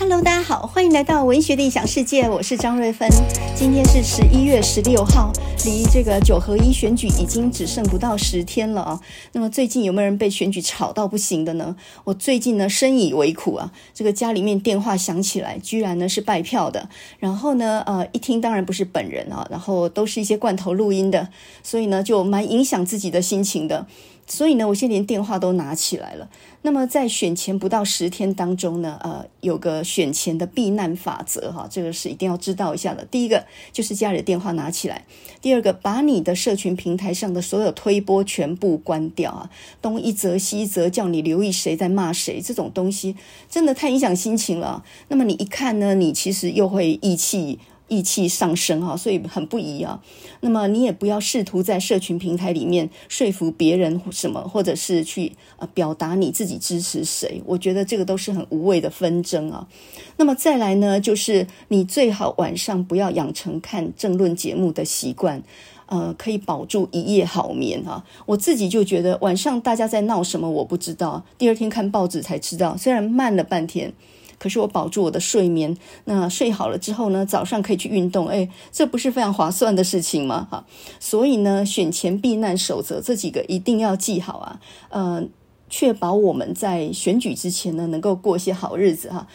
Hello，大家好，欢迎来到文学的异想世界，我是张瑞芬。今天是十一月十六号，离这个九合一选举已经只剩不到十天了啊。那么最近有没有人被选举吵到不行的呢？我最近呢深以为苦啊，这个家里面电话响起来，居然呢是拜票的，然后呢呃一听当然不是本人啊，然后都是一些罐头录音的，所以呢就蛮影响自己的心情的。所以呢，我现在连电话都拿起来了。那么在选前不到十天当中呢，呃，有个选前的避难法则哈，这个是一定要知道一下的。第一个就是家里的电话拿起来；第二个，把你的社群平台上的所有推播全部关掉啊，东一则西一则，叫你留意谁在骂谁，这种东西真的太影响心情了。那么你一看呢，你其实又会意气。意气上升哈，所以很不宜啊。那么你也不要试图在社群平台里面说服别人什么，或者是去呃表达你自己支持谁。我觉得这个都是很无谓的纷争啊。那么再来呢，就是你最好晚上不要养成看政论节目的习惯，呃，可以保住一夜好眠啊。我自己就觉得晚上大家在闹什么我不知道，第二天看报纸才知道，虽然慢了半天。可是我保住我的睡眠，那睡好了之后呢，早上可以去运动，诶，这不是非常划算的事情吗？哈，所以呢，选前避难守则这几个一定要记好啊，呃，确保我们在选举之前呢，能够过些好日子哈。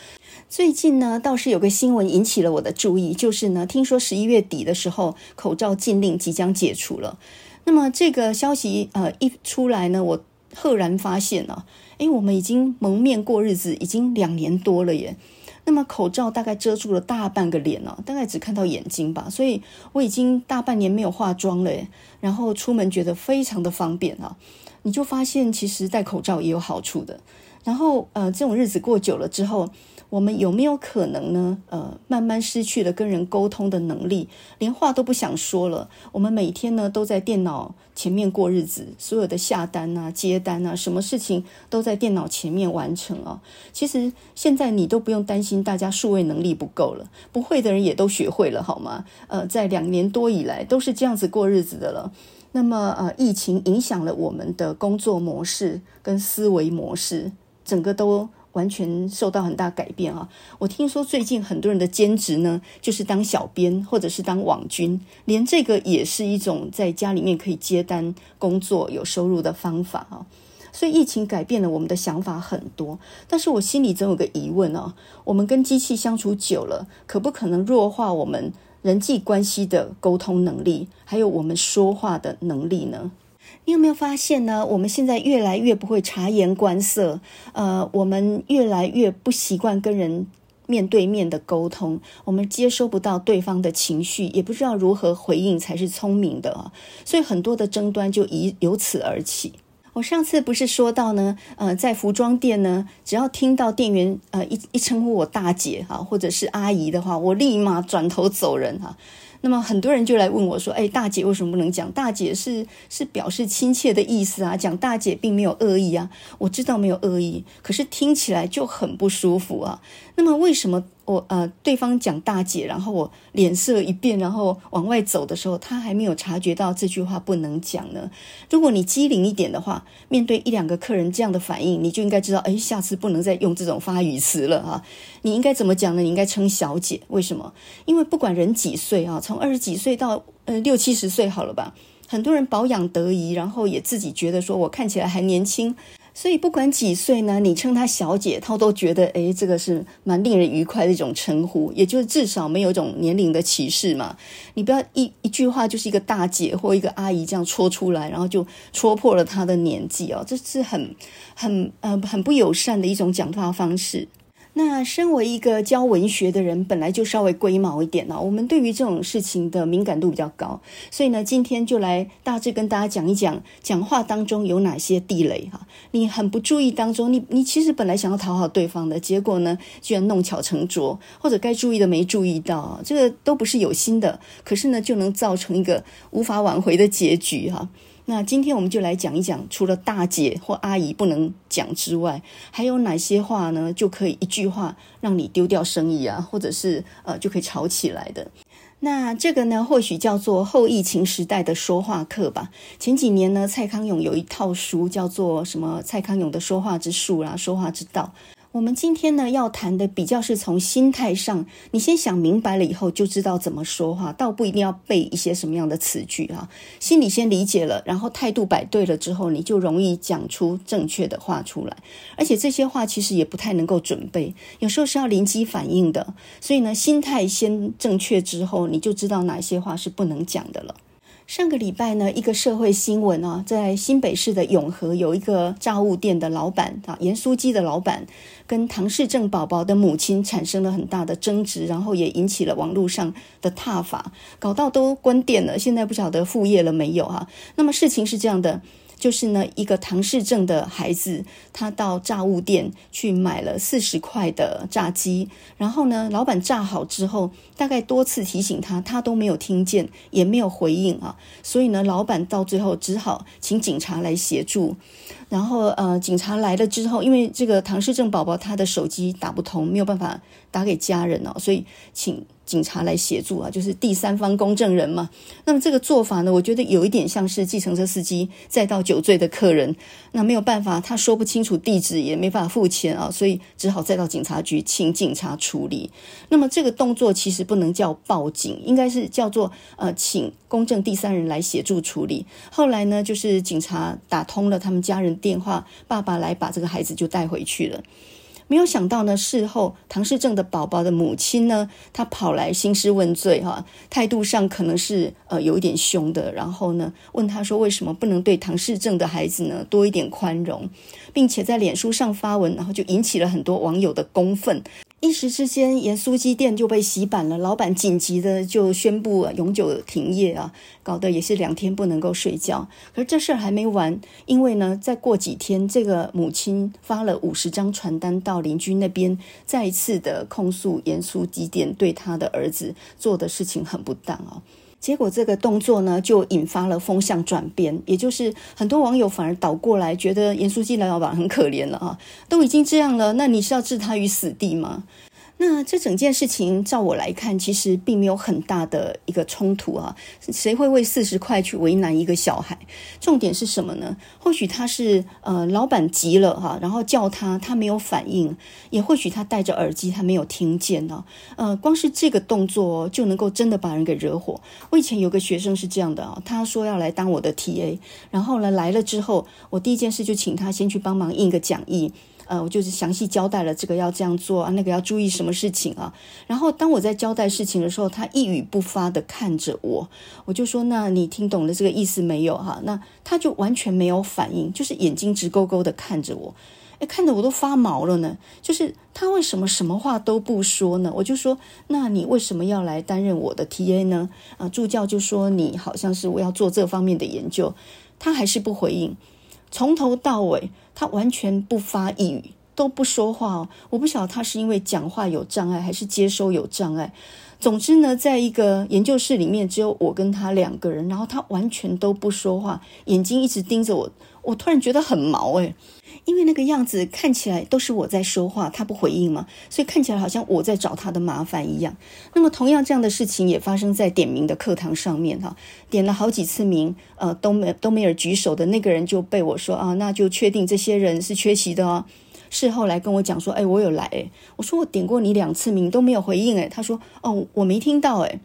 最近呢，倒是有个新闻引起了我的注意，就是呢，听说十一月底的时候，口罩禁令即将解除了。那么这个消息呃一出来呢，我赫然发现啊。哎，我们已经蒙面过日子，已经两年多了耶。那么口罩大概遮住了大半个脸哦，大概只看到眼睛吧。所以我已经大半年没有化妆了耶，然后出门觉得非常的方便啊。你就发现其实戴口罩也有好处的。然后呃，这种日子过久了之后。我们有没有可能呢？呃，慢慢失去了跟人沟通的能力，连话都不想说了。我们每天呢都在电脑前面过日子，所有的下单啊、接单啊，什么事情都在电脑前面完成啊。其实现在你都不用担心大家数位能力不够了，不会的人也都学会了，好吗？呃，在两年多以来都是这样子过日子的了。那么呃，疫情影响了我们的工作模式跟思维模式，整个都。完全受到很大改变啊！我听说最近很多人的兼职呢，就是当小编或者是当网军，连这个也是一种在家里面可以接单工作有收入的方法啊！所以疫情改变了我们的想法很多，但是我心里总有个疑问啊：我们跟机器相处久了，可不可能弱化我们人际关系的沟通能力，还有我们说话的能力呢？你有没有发现呢？我们现在越来越不会察言观色，呃，我们越来越不习惯跟人面对面的沟通，我们接收不到对方的情绪，也不知道如何回应才是聪明的啊，所以很多的争端就以由此而起。我上次不是说到呢，呃，在服装店呢，只要听到店员呃一一称呼我大姐哈，或者是阿姨的话，我立马转头走人哈。那么很多人就来问我说：“哎，大姐为什么不能讲？大姐是是表示亲切的意思啊，讲大姐并没有恶意啊。我知道没有恶意，可是听起来就很不舒服啊。那么为什么？”我呃，对方讲大姐，然后我脸色一变，然后往外走的时候，他还没有察觉到这句话不能讲呢。如果你机灵一点的话，面对一两个客人这样的反应，你就应该知道，哎，下次不能再用这种发语词了啊！你应该怎么讲呢？你应该称小姐，为什么？因为不管人几岁啊，从二十几岁到呃六七十岁好了吧，很多人保养得宜，然后也自己觉得说我看起来还年轻。所以不管几岁呢，你称她小姐，她都觉得诶，这个是蛮令人愉快的一种称呼，也就是至少没有一种年龄的歧视嘛。你不要一一句话就是一个大姐或一个阿姨这样戳出来，然后就戳破了她的年纪哦，这是很很呃很不友善的一种讲话方式。那身为一个教文学的人，本来就稍微龟毛一点呢。我们对于这种事情的敏感度比较高，所以呢，今天就来大致跟大家讲一讲，讲话当中有哪些地雷哈。你很不注意当中，你你其实本来想要讨好对方的，结果呢，居然弄巧成拙，或者该注意的没注意到，这个都不是有心的，可是呢，就能造成一个无法挽回的结局哈。那今天我们就来讲一讲，除了大姐或阿姨不能讲之外，还有哪些话呢？就可以一句话让你丢掉生意啊，或者是呃就可以吵起来的。那这个呢，或许叫做后疫情时代的说话课吧。前几年呢，蔡康永有一套书叫做什么？蔡康永的说话之术啦，说话之道。我们今天呢要谈的比较是从心态上，你先想明白了以后就知道怎么说话，倒不一定要背一些什么样的词句啊。心里先理解了，然后态度摆对了之后，你就容易讲出正确的话出来。而且这些话其实也不太能够准备，有时候是要临机反应的。所以呢，心态先正确之后，你就知道哪些话是不能讲的了。上个礼拜呢，一个社会新闻啊，在新北市的永和有一个炸物店的老板啊，盐酥鸡的老板，跟唐氏症宝宝的母亲产生了很大的争执，然后也引起了网络上的挞伐，搞到都关店了，现在不晓得复业了没有哈。那么事情是这样的。就是呢，一个唐氏症的孩子，他到炸物店去买了四十块的炸鸡，然后呢，老板炸好之后，大概多次提醒他，他都没有听见，也没有回应啊，所以呢，老板到最后只好请警察来协助。然后呃，警察来了之后，因为这个唐氏症宝宝他的手机打不通，没有办法打给家人哦，所以请。警察来协助啊，就是第三方公证人嘛。那么这个做法呢，我觉得有一点像是计程车司机载到酒醉的客人，那没有办法，他说不清楚地址，也没办法付钱啊，所以只好再到警察局，请警察处理。那么这个动作其实不能叫报警，应该是叫做呃，请公证第三人来协助处理。后来呢，就是警察打通了他们家人电话，爸爸来把这个孩子就带回去了。没有想到呢，事后唐氏症的宝宝的母亲呢，她跑来兴师问罪，哈，态度上可能是呃有一点凶的，然后呢，问他说为什么不能对唐氏症的孩子呢多一点宽容，并且在脸书上发文，然后就引起了很多网友的公愤。一时之间，盐酥鸡店就被洗版了。老板紧急的就宣布，永久停业啊，搞得也是两天不能够睡觉。可是这事儿还没完，因为呢，再过几天，这个母亲发了五十张传单到邻居那边，再一次的控诉盐酥鸡店对他的儿子做的事情很不当啊。结果这个动作呢，就引发了风向转变，也就是很多网友反而倒过来，觉得严书记、梁老板很可怜了啊，都已经这样了，那你是要置他于死地吗？那这整件事情，照我来看，其实并没有很大的一个冲突啊。谁会为四十块去为难一个小孩？重点是什么呢？或许他是呃，老板急了哈，然后叫他，他没有反应；也或许他戴着耳机，他没有听见呢。呃，光是这个动作就能够真的把人给惹火。我以前有个学生是这样的啊，他说要来当我的 TA，然后呢来了之后，我第一件事就请他先去帮忙印个讲义。呃，我就是详细交代了这个要这样做啊，那个要注意什么事情啊。然后当我在交代事情的时候，他一语不发的看着我，我就说：“那你听懂了这个意思没有？”哈，那他就完全没有反应，就是眼睛直勾勾的看着我，诶，看得我都发毛了呢。就是他为什么什么话都不说呢？我就说：“那你为什么要来担任我的 TA 呢？”啊，助教就说：“你好像是我要做这方面的研究。”他还是不回应。从头到尾，他完全不发一语，都不说话哦。我不晓得他是因为讲话有障碍，还是接收有障碍。总之呢，在一个研究室里面，只有我跟他两个人，然后他完全都不说话，眼睛一直盯着我。我突然觉得很毛诶。因为那个样子看起来都是我在说话，他不回应嘛，所以看起来好像我在找他的麻烦一样。那么同样这样的事情也发生在点名的课堂上面哈，点了好几次名，呃，都没都没有举手的那个人就被我说啊，那就确定这些人是缺席的哦。事后来跟我讲说，哎，我有来诶，我说我点过你两次名都没有回应诶，他说哦，我没听到诶。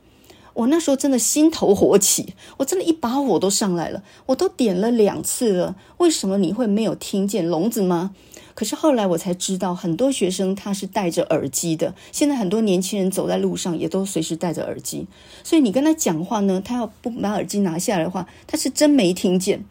我那时候真的心头火起，我真的一把火都上来了。我都点了两次了，为什么你会没有听见？聋子吗？可是后来我才知道，很多学生他是戴着耳机的。现在很多年轻人走在路上也都随时戴着耳机，所以你跟他讲话呢，他要不把耳机拿下来的话，他是真没听见。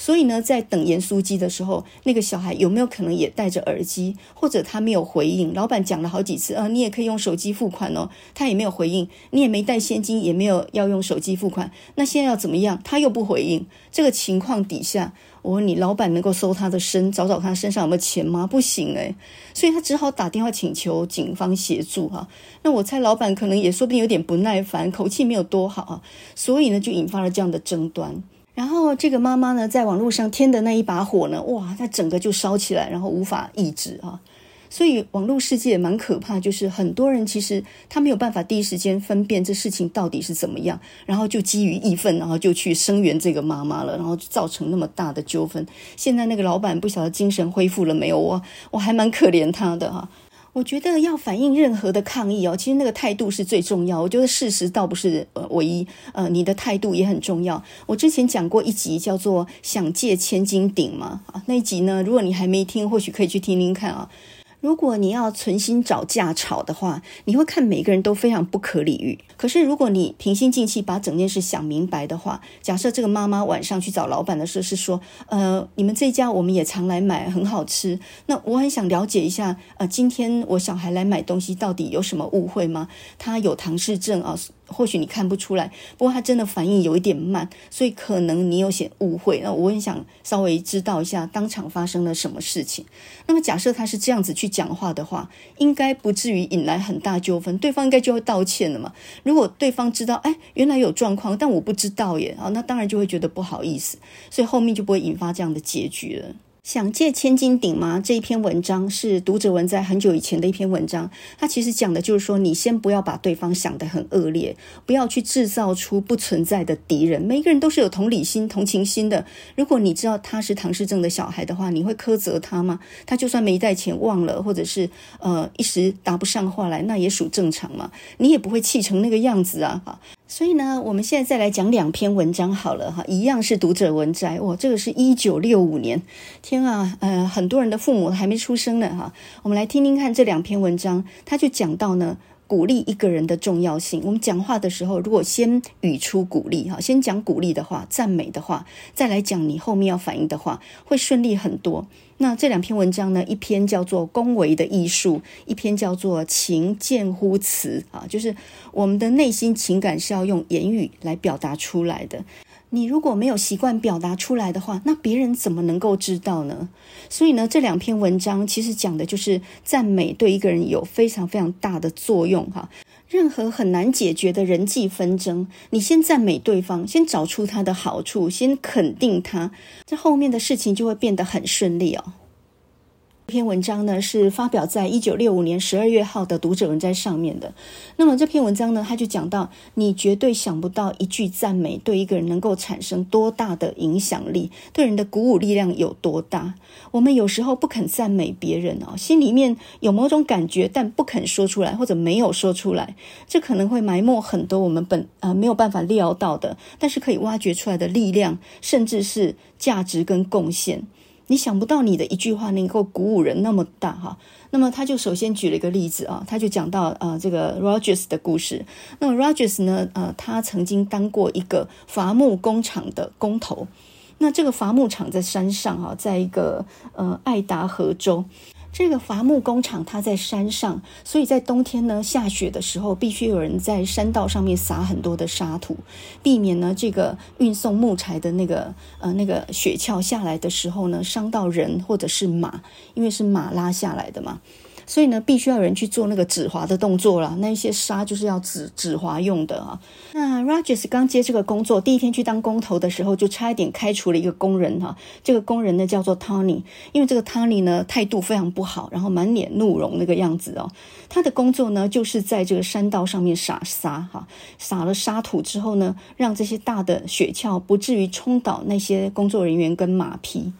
所以呢，在等盐酥鸡的时候，那个小孩有没有可能也戴着耳机，或者他没有回应？老板讲了好几次，啊，你也可以用手机付款哦，他也没有回应。你也没带现金，也没有要用手机付款，那现在要怎么样？他又不回应。这个情况底下，我问你，老板能够搜他的身，找找他身上有没有钱吗？不行诶。所以他只好打电话请求警方协助哈。那我猜老板可能也说不定有点不耐烦，口气没有多好啊，所以呢，就引发了这样的争端。然后这个妈妈呢，在网络上添的那一把火呢，哇，她整个就烧起来，然后无法抑制啊。所以网络世界蛮可怕，就是很多人其实他没有办法第一时间分辨这事情到底是怎么样，然后就基于义愤，然后就去声援这个妈妈了，然后造成那么大的纠纷。现在那个老板不晓得精神恢复了没有？我我还蛮可怜他的哈。我觉得要反映任何的抗议哦，其实那个态度是最重要。我觉得事实倒不是呃唯一，呃，你的态度也很重要。我之前讲过一集叫做“想借千斤顶”嘛，啊，那一集呢，如果你还没听，或许可以去听听看啊。如果你要存心找架吵的话，你会看每个人都非常不可理喻。可是如果你平心静气把整件事想明白的话，假设这个妈妈晚上去找老板的时候是说，呃，你们这家我们也常来买，很好吃。那我很想了解一下，呃，今天我小孩来买东西到底有什么误会吗？他有唐氏症啊。或许你看不出来，不过他真的反应有一点慢，所以可能你有些误会。那我很想稍微知道一下当场发生了什么事情。那么假设他是这样子去讲话的话，应该不至于引来很大纠纷，对方应该就会道歉了嘛。如果对方知道，哎，原来有状况，但我不知道耶，啊，那当然就会觉得不好意思，所以后面就不会引发这样的结局了。想借千斤顶吗？这一篇文章是读者文在很久以前的一篇文章。它其实讲的就是说，你先不要把对方想得很恶劣，不要去制造出不存在的敌人。每个人都是有同理心、同情心的。如果你知道他是唐氏症的小孩的话，你会苛责他吗？他就算没带钱忘了，或者是呃一时答不上话来，那也属正常嘛。你也不会气成那个样子啊！所以呢，我们现在再来讲两篇文章好了哈，一样是读者文摘，哇，这个是一九六五年，天啊，呃，很多人的父母还没出生呢哈。我们来听听看这两篇文章，他就讲到呢。鼓励一个人的重要性。我们讲话的时候，如果先语出鼓励，哈，先讲鼓励的话、赞美的话，再来讲你后面要反应的话，会顺利很多。那这两篇文章呢，一篇叫做《恭维的艺术》，一篇叫做《情见乎辞》啊，就是我们的内心情感是要用言语来表达出来的。你如果没有习惯表达出来的话，那别人怎么能够知道呢？所以呢，这两篇文章其实讲的就是赞美对一个人有非常非常大的作用哈。任何很难解决的人际纷争，你先赞美对方，先找出他的好处，先肯定他，这后面的事情就会变得很顺利哦。这篇文章呢，是发表在一九六五年十二月号的读者文摘上面的。那么这篇文章呢，他就讲到，你绝对想不到一句赞美对一个人能够产生多大的影响力，对人的鼓舞力量有多大。我们有时候不肯赞美别人哦，心里面有某种感觉，但不肯说出来，或者没有说出来，这可能会埋没很多我们本、呃、没有办法料到的，但是可以挖掘出来的力量，甚至是价值跟贡献。你想不到你的一句话能够鼓舞人那么大哈，那么他就首先举了一个例子啊，他就讲到呃这个 Rogers 的故事。那么 Rogers 呢，呃，他曾经当过一个伐木工厂的工头。那这个伐木厂在山上哈，在一个呃爱达荷州。这个伐木工厂它在山上，所以在冬天呢，下雪的时候，必须有人在山道上面撒很多的沙土，避免呢这个运送木材的那个呃那个雪橇下来的时候呢，伤到人或者是马，因为是马拉下来的嘛。所以呢，必须要有人去做那个止滑的动作了。那一些沙就是要止止滑用的啊。那 Rogers 刚接这个工作，第一天去当工头的时候，就差一点开除了一个工人哈。这个工人呢叫做 Tony，因为这个 Tony 呢态度非常不好，然后满脸怒容那个样子哦。他的工作呢就是在这个山道上面撒沙哈，撒了沙土之后呢，让这些大的雪橇不至于冲倒那些工作人员跟马匹。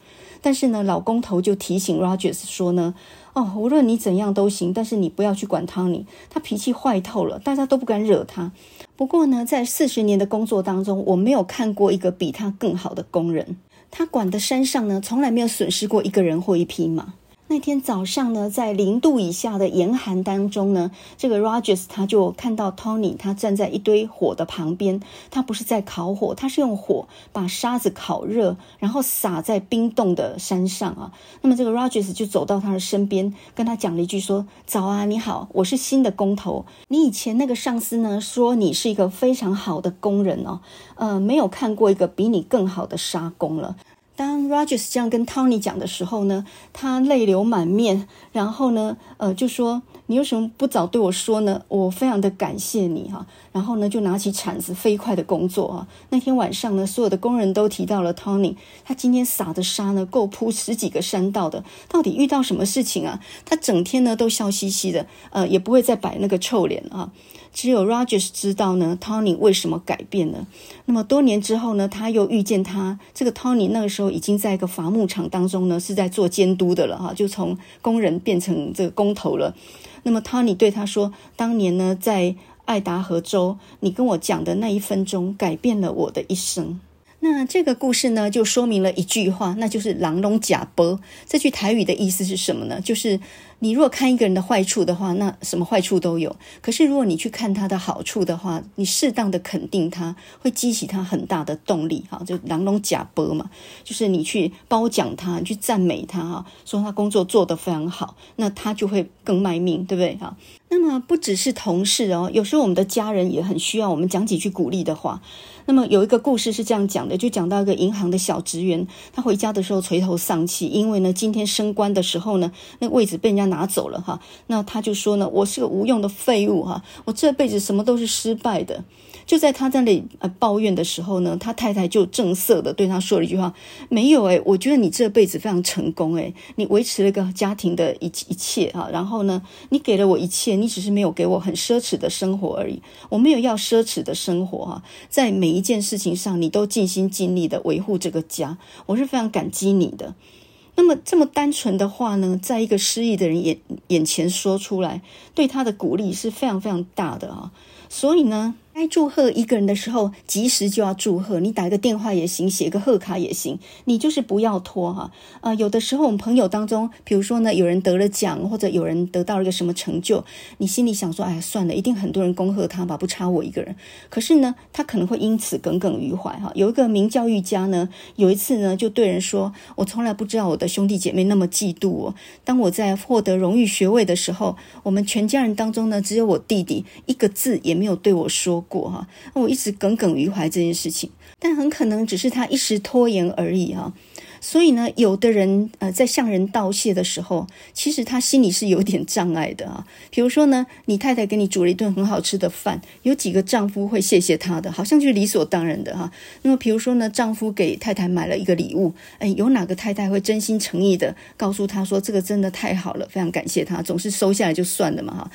但是呢，老工头就提醒 Rogers 说呢。哦，无论你怎样都行，但是你不要去管 Tony，，他脾气坏透了，大家都不敢惹他。不过呢，在四十年的工作当中，我没有看过一个比他更好的工人。他管的山上呢，从来没有损失过一个人或一匹马。那天早上呢，在零度以下的严寒当中呢，这个 Rogers 他就看到 Tony，他站在一堆火的旁边。他不是在烤火，他是用火把沙子烤热，然后撒在冰冻的山上啊。那么这个 Rogers 就走到他的身边，跟他讲了一句说：“早啊，你好，我是新的工头。你以前那个上司呢，说你是一个非常好的工人哦，呃，没有看过一个比你更好的沙工了。”当 Rogers 这样跟 Tony 讲的时候呢，他泪流满面，然后呢，呃，就说你为什么不早对我说呢？我非常的感谢你哈。然后呢，就拿起铲子飞快的工作啊。那天晚上呢，所有的工人都提到了 Tony，他今天撒的沙呢，够铺十几个山道的。到底遇到什么事情啊？他整天呢都笑嘻嘻的，呃，也不会再摆那个臭脸啊。只有 Rogers 知道呢，Tony 为什么改变了。那么多年之后呢，他又遇见他。这个 Tony 那个时候已经在一个伐木场当中呢，是在做监督的了哈，就从工人变成这个工头了。那么 Tony 对他说：“当年呢，在爱达荷州，你跟我讲的那一分钟，改变了我的一生。”那这个故事呢，就说明了一句话，那就是“人拢吃饭”。这句台语的意思是什么呢？就是。你如果看一个人的坏处的话，那什么坏处都有。可是如果你去看他的好处的话，你适当的肯定他，会激起他很大的动力。哈，就人拢吃饭嘛，就是你去褒奖他，你去赞美他，哈，说他工作做得非常好，那他就会更卖命，对不对？哈，那么不只是同事哦，有时候我们的家人也很需要我们讲几句鼓励的话。那么有一个故事是这样讲的，就讲到一个银行的小职员，他回家的时候垂头丧气，因为呢，今天升官的时候呢，那个位置被人家拿走了哈，那他就说呢，我是个无用的废物哈，我这辈子什么都是失败的。就在他在那里呃抱怨的时候呢，他太太就正色的对他说了一句话：“没有诶，我觉得你这辈子非常成功诶，你维持了一个家庭的一一切哈，然后呢，你给了我一切，你只是没有给我很奢侈的生活而已。我没有要奢侈的生活哈，在每一一件事情上，你都尽心尽力的维护这个家，我是非常感激你的。那么这么单纯的话呢，在一个失意的人眼眼前说出来，对他的鼓励是非常非常大的啊，所以呢。”该祝贺一个人的时候，及时就要祝贺。你打一个电话也行，写个贺卡也行，你就是不要拖哈。啊、呃，有的时候我们朋友当中，比如说呢，有人得了奖，或者有人得到了一个什么成就，你心里想说，哎，算了，一定很多人恭贺他吧，不差我一个人。可是呢，他可能会因此耿耿于怀哈。有一个名教育家呢，有一次呢，就对人说：“我从来不知道我的兄弟姐妹那么嫉妒我。当我在获得荣誉学位的时候，我们全家人当中呢，只有我弟弟一个字也没有对我说。”过哈，我一直耿耿于怀这件事情，但很可能只是他一时拖延而已哈。所以呢，有的人呃，在向人道谢的时候，其实他心里是有点障碍的啊。比如说呢，你太太给你煮了一顿很好吃的饭，有几个丈夫会谢谢她的？好像就是理所当然的哈。那么，比如说呢，丈夫给太太买了一个礼物，哎，有哪个太太会真心诚意的告诉他说，这个真的太好了，非常感谢他，总是收下来就算了嘛哈。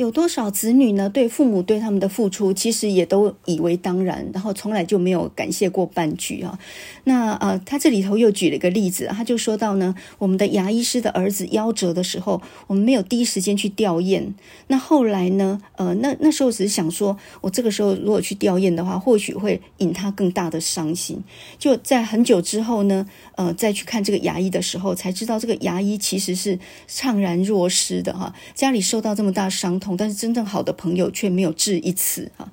有多少子女呢？对父母对他们的付出，其实也都以为当然，然后从来就没有感谢过半句啊。那呃，他这里头又举了一个例子，他就说到呢，我们的牙医师的儿子夭折的时候，我们没有第一时间去吊唁。那后来呢，呃，那那时候只是想说，我这个时候如果去吊唁的话，或许会引他更大的伤心。就在很久之后呢，呃，再去看这个牙医的时候，才知道这个牙医其实是怅然若失的哈，家里受到这么大伤痛。但是真正好的朋友却没有致一词啊，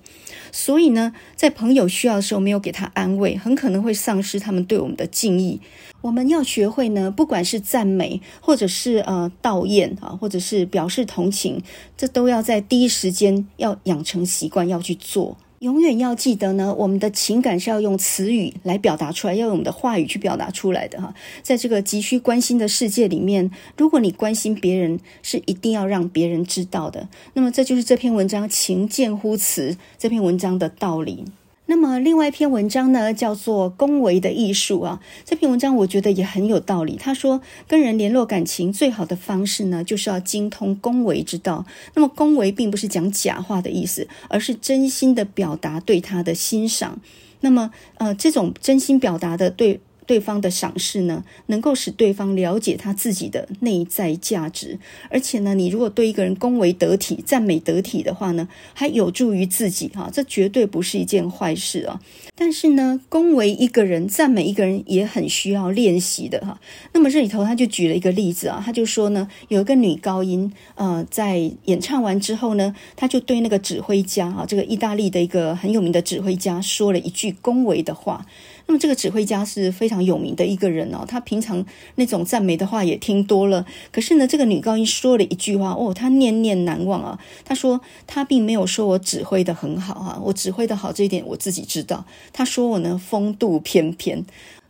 所以呢，在朋友需要的时候没有给他安慰，很可能会丧失他们对我们的敬意。我们要学会呢，不管是赞美，或者是呃悼念啊，或者是表示同情，这都要在第一时间要养成习惯，要去做。永远要记得呢，我们的情感是要用词语来表达出来，要用我们的话语去表达出来的哈。在这个急需关心的世界里面，如果你关心别人，是一定要让别人知道的。那么，这就是这篇文章“情见乎词”这篇文章的道理。那么另外一篇文章呢，叫做《恭维的艺术》啊。这篇文章我觉得也很有道理。他说，跟人联络感情最好的方式呢，就是要精通恭维之道。那么恭维并不是讲假话的意思，而是真心的表达对他的欣赏。那么呃，这种真心表达的对。对方的赏识呢，能够使对方了解他自己的内在价值，而且呢，你如果对一个人恭维得体、赞美得体的话呢，还有助于自己哈，这绝对不是一件坏事啊。但是呢，恭维一个人、赞美一个人也很需要练习的哈。那么这里头他就举了一个例子啊，他就说呢，有一个女高音，呃，在演唱完之后呢，他就对那个指挥家啊，这个意大利的一个很有名的指挥家说了一句恭维的话。那么这个指挥家是非常有名的一个人哦，他平常那种赞美的话也听多了。可是呢，这个女高音说了一句话哦，他念念难忘啊。他说他并没有说我指挥得很好啊，我指挥得好这一点我自己知道。他说我呢风度翩翩。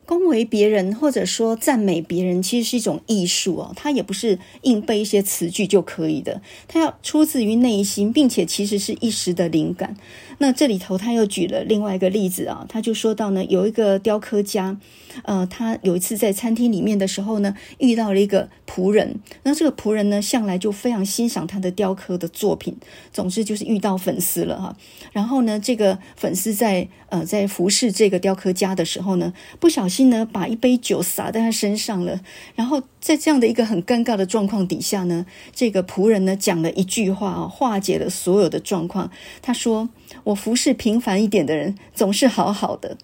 恭维别人或者说赞美别人，其实是一种艺术哦，它也不是硬背一些词句就可以的，它要出自于内心，并且其实是一时的灵感。那这里头他又举了另外一个例子啊，他就说到呢，有一个雕刻家，呃，他有一次在餐厅里面的时候呢，遇到了一个仆人，那这个仆人呢，向来就非常欣赏他的雕刻的作品，总之就是遇到粉丝了哈。然后呢，这个粉丝在呃在服侍这个雕刻家的时候呢，不小心。呢，把一杯酒洒在他身上了。然后在这样的一个很尴尬的状况底下呢，这个仆人呢讲了一句话啊，化解了所有的状况。他说：“我服侍平凡一点的人，总是好好的。”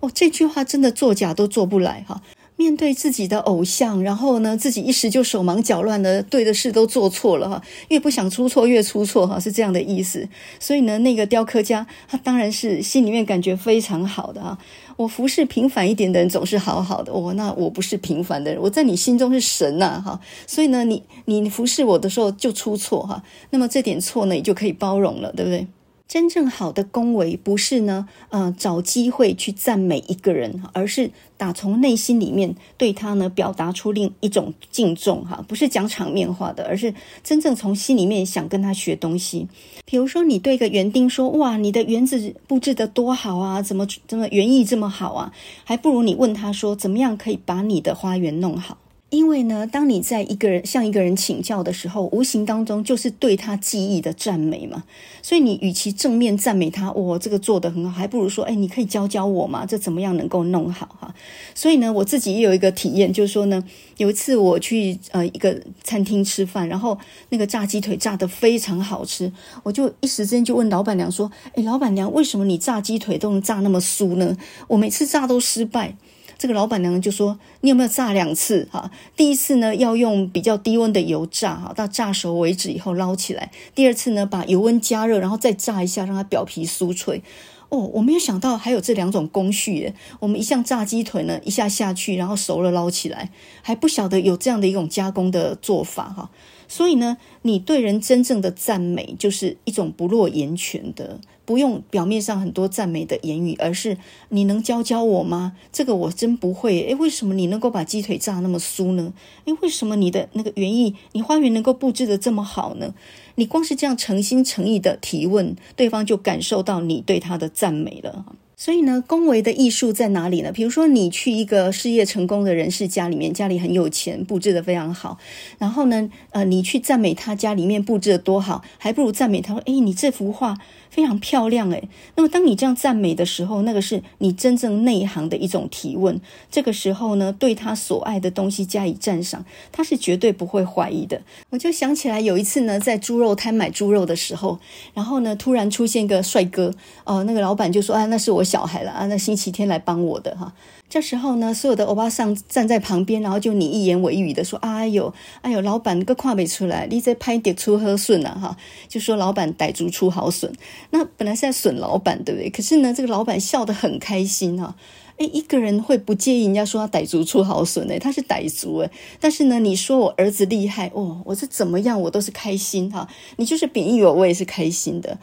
哦，这句话真的作假都做不来哈。面对自己的偶像，然后呢，自己一时就手忙脚乱的，对的事都做错了哈，越不想出错越出错哈，是这样的意思。所以呢，那个雕刻家他当然是心里面感觉非常好的啊。我服侍平凡一点的人总是好好的，我、那我不是平凡的人，我在你心中是神呐哈。所以呢，你你服侍我的时候就出错哈，那么这点错呢，你就可以包容了，对不对？真正好的恭维不是呢，呃，找机会去赞美一个人，而是打从内心里面对他呢表达出另一种敬重哈，不是讲场面话的，而是真正从心里面想跟他学东西。比如说，你对一个园丁说：“哇，你的园子布置得多好啊，怎么怎么园艺这么好啊？”还不如你问他说：“怎么样可以把你的花园弄好？”因为呢，当你在一个人向一个人请教的时候，无形当中就是对他技艺的赞美嘛。所以你与其正面赞美他，我、这个做得很好，还不如说，哎，你可以教教我吗？这怎么样能够弄好哈？所以呢，我自己也有一个体验，就是说呢，有一次我去呃一个餐厅吃饭，然后那个炸鸡腿炸得非常好吃，我就一时间就问老板娘说，哎，老板娘，为什么你炸鸡腿都能炸那么酥呢？我每次炸都失败。这个老板娘就说：“你有没有炸两次？哈，第一次呢要用比较低温的油炸，哈，到炸熟为止以后捞起来。第二次呢把油温加热，然后再炸一下，让它表皮酥脆。哦，我没有想到还有这两种工序耶。我们一向炸鸡腿呢，一下下去，然后熟了捞起来，还不晓得有这样的一种加工的做法，哈。所以呢，你对人真正的赞美，就是一种不落言权的。”不用表面上很多赞美的言语，而是你能教教我吗？这个我真不会。诶，为什么你能够把鸡腿炸那么酥呢？诶，为什么你的那个园艺，你花园能够布置得这么好呢？你光是这样诚心诚意的提问，对方就感受到你对他的赞美了。所以呢，恭维的艺术在哪里呢？比如说，你去一个事业成功的人士家里面，家里很有钱，布置的非常好。然后呢，呃，你去赞美他家里面布置的多好，还不如赞美他说：“诶，你这幅画。”非常漂亮诶，那么当你这样赞美的时候，那个是你真正内行的一种提问。这个时候呢，对他所爱的东西加以赞赏，他是绝对不会怀疑的。我就想起来有一次呢，在猪肉摊买猪肉的时候，然后呢，突然出现一个帅哥，哦、呃，那个老板就说：“啊，那是我小孩了啊，那星期天来帮我的哈。”这时候呢，所有的欧巴桑站在旁边，然后就你一言我一语的说：“哎呦，哎呦，老板个跨没出来，你在拍碟出好笋啊哈！”就说老板傣族出好笋。那本来是在损老板，对不对？可是呢，这个老板笑得很开心哈。诶，一个人会不介意人家说他傣族出好笋诶，他是傣族诶。但是呢，你说我儿子厉害哦，我是怎么样，我都是开心哈。你就是贬义我，我也是开心的。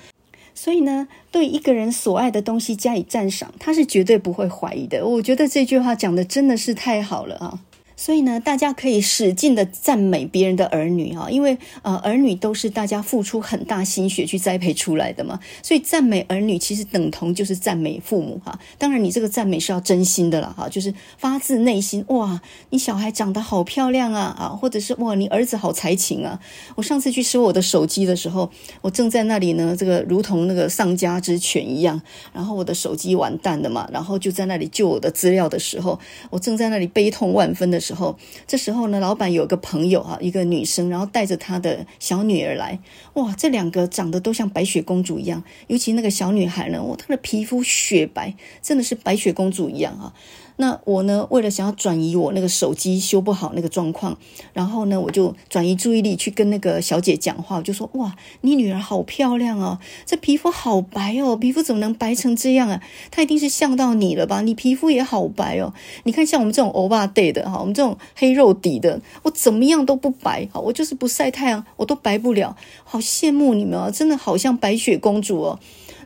所以呢，对一个人所爱的东西加以赞赏，他是绝对不会怀疑的。我觉得这句话讲的真的是太好了啊。所以呢，大家可以使劲的赞美别人的儿女哈，因为呃，儿女都是大家付出很大心血去栽培出来的嘛，所以赞美儿女其实等同就是赞美父母哈。当然，你这个赞美是要真心的了哈，就是发自内心哇，你小孩长得好漂亮啊啊，或者是哇，你儿子好才情啊。我上次去收我的手机的时候，我正在那里呢，这个如同那个丧家之犬一样，然后我的手机完蛋了嘛，然后就在那里救我的资料的时候，我正在那里悲痛万分的时候。时候，这时候呢，老板有个朋友哈，一个女生，然后带着她的小女儿来，哇，这两个长得都像白雪公主一样，尤其那个小女孩呢，哇，她的皮肤雪白，真的是白雪公主一样啊。那我呢，为了想要转移我那个手机修不好那个状况，然后呢，我就转移注意力去跟那个小姐讲话，我就说：哇，你女儿好漂亮哦，这皮肤好白哦，皮肤怎么能白成这样啊？她一定是像到你了吧？你皮肤也好白哦，你看像我们这种欧巴对的哈，我们这种黑肉底的，我怎么样都不白，哈，我就是不晒太阳，我都白不了。好羡慕你们哦，真的好像白雪公主哦。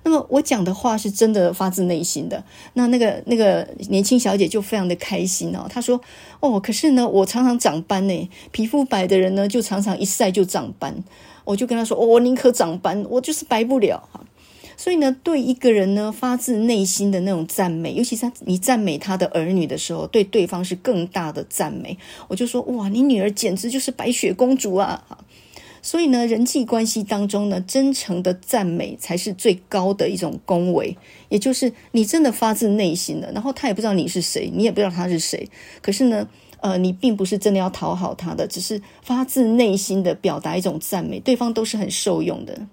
那么我讲的话是真的发自内心的。那那个那个年轻小姐就非常的开心哦，她说：“哦，可是呢，我常常长斑呢，皮肤白的人呢，就常常一晒就长斑。”我就跟她说：“哦，我宁可长斑，我就是白不了。”。所以呢，对一个人呢，发自内心的那种赞美，尤其是你赞美他的儿女的时候，对对方是更大的赞美。我就说，哇，你女儿简直就是白雪公主啊！所以呢，人际关系当中呢，真诚的赞美才是最高的一种恭维，也就是你真的发自内心的，然后他也不知道你是谁，你也不知道他是谁，可是呢，呃，你并不是真的要讨好他的，只是发自内心的表达一种赞美，对方都是很受用的。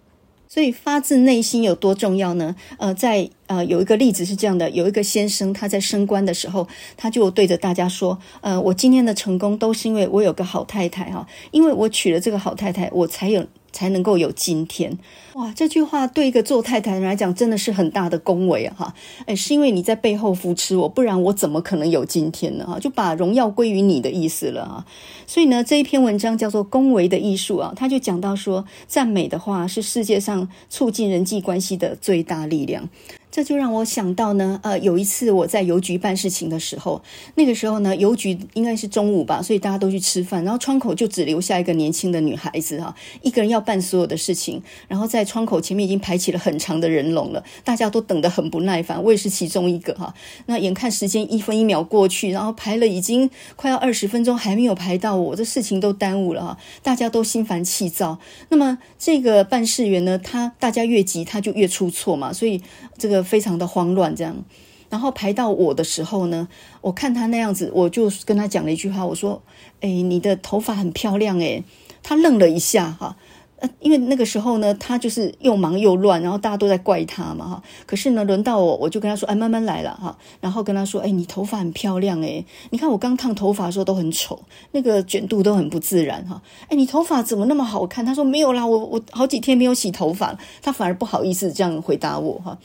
所以发自内心有多重要呢？呃，在呃有一个例子是这样的，有一个先生他在升官的时候，他就对着大家说：“呃，我今天的成功都是因为我有个好太太哈，因为我娶了这个好太太，我才有。”才能够有今天，哇！这句话对一个做太太人来讲真的是很大的恭维啊！哈，哎，是因为你在背后扶持我，不然我怎么可能有今天呢？哈，就把荣耀归于你的意思了啊！所以呢，这一篇文章叫做《恭维的艺术》啊，他就讲到说，赞美的话是世界上促进人际关系的最大力量。这就让我想到呢，呃，有一次我在邮局办事情的时候，那个时候呢，邮局应该是中午吧，所以大家都去吃饭，然后窗口就只留下一个年轻的女孩子哈，一个人要办所有的事情，然后在窗口前面已经排起了很长的人龙了，大家都等得很不耐烦，我也是其中一个哈。那眼看时间一分一秒过去，然后排了已经快要二十分钟，还没有排到我，这事情都耽误了哈，大家都心烦气躁。那么这个办事员呢，他大家越急他就越出错嘛，所以这个。非常的慌乱，这样，然后排到我的时候呢，我看他那样子，我就跟他讲了一句话，我说：“哎，你的头发很漂亮。”哎，他愣了一下，哈，呃，因为那个时候呢，他就是又忙又乱，然后大家都在怪他嘛，哈。可是呢，轮到我，我就跟他说：“哎，慢慢来了，哈。”然后跟他说：“哎，你头发很漂亮，哎，你看我刚烫头发的时候都很丑，那个卷度都很不自然，哈。哎，你头发怎么那么好看？”他说：“没有啦，我我好几天没有洗头发了。”他反而不好意思这样回答我，哈。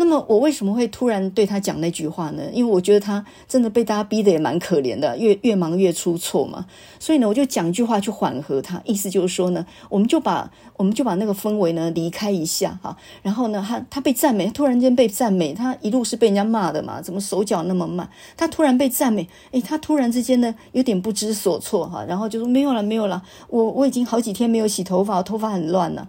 那么我为什么会突然对他讲那句话呢？因为我觉得他真的被大家逼得也蛮可怜的，越越忙越出错嘛。所以呢，我就讲一句话去缓和他，意思就是说呢，我们就把我们就把那个氛围呢离开一下哈。然后呢，他他被赞美，突然间被赞美，他一路是被人家骂的嘛，怎么手脚那么慢？他突然被赞美，诶，他突然之间呢有点不知所措哈，然后就说没有了没有了，我我已经好几天没有洗头发，头发很乱了。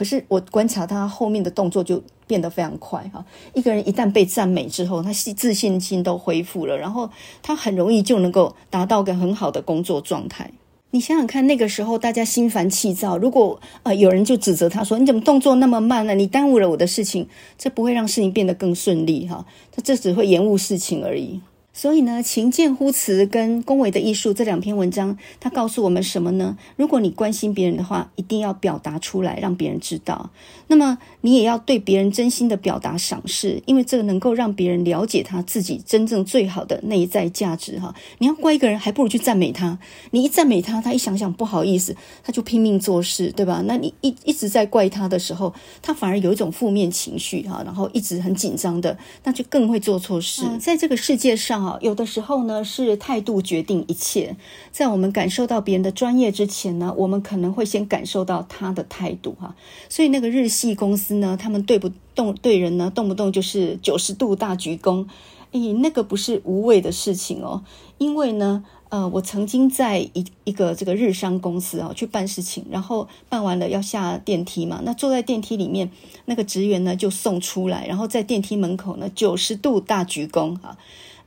可是我观察他后面的动作就变得非常快哈。一个人一旦被赞美之后，他自信心都恢复了，然后他很容易就能够达到个很好的工作状态。你想想看，那个时候大家心烦气躁，如果呃有人就指责他说：“你怎么动作那么慢呢？你耽误了我的事情。”这不会让事情变得更顺利哈，他这只会延误事情而已。所以呢，勤俭乎辞跟恭维的艺术这两篇文章，它告诉我们什么呢？如果你关心别人的话，一定要表达出来，让别人知道。那么你也要对别人真心的表达赏识，因为这个能够让别人了解他自己真正最好的内在价值。哈，你要怪一个人，还不如去赞美他。你一赞美他，他一想想不好意思，他就拼命做事，对吧？那你一一直在怪他的时候，他反而有一种负面情绪哈，然后一直很紧张的，那就更会做错事。在这个世界上。有的时候呢，是态度决定一切。在我们感受到别人的专业之前呢，我们可能会先感受到他的态度哈。所以那个日系公司呢，他们对不动对人呢，动不动就是九十度大鞠躬，诶，那个不是无谓的事情哦。因为呢，呃，我曾经在一一个这个日商公司啊去办事情，然后办完了要下电梯嘛，那坐在电梯里面那个职员呢就送出来，然后在电梯门口呢九十度大鞠躬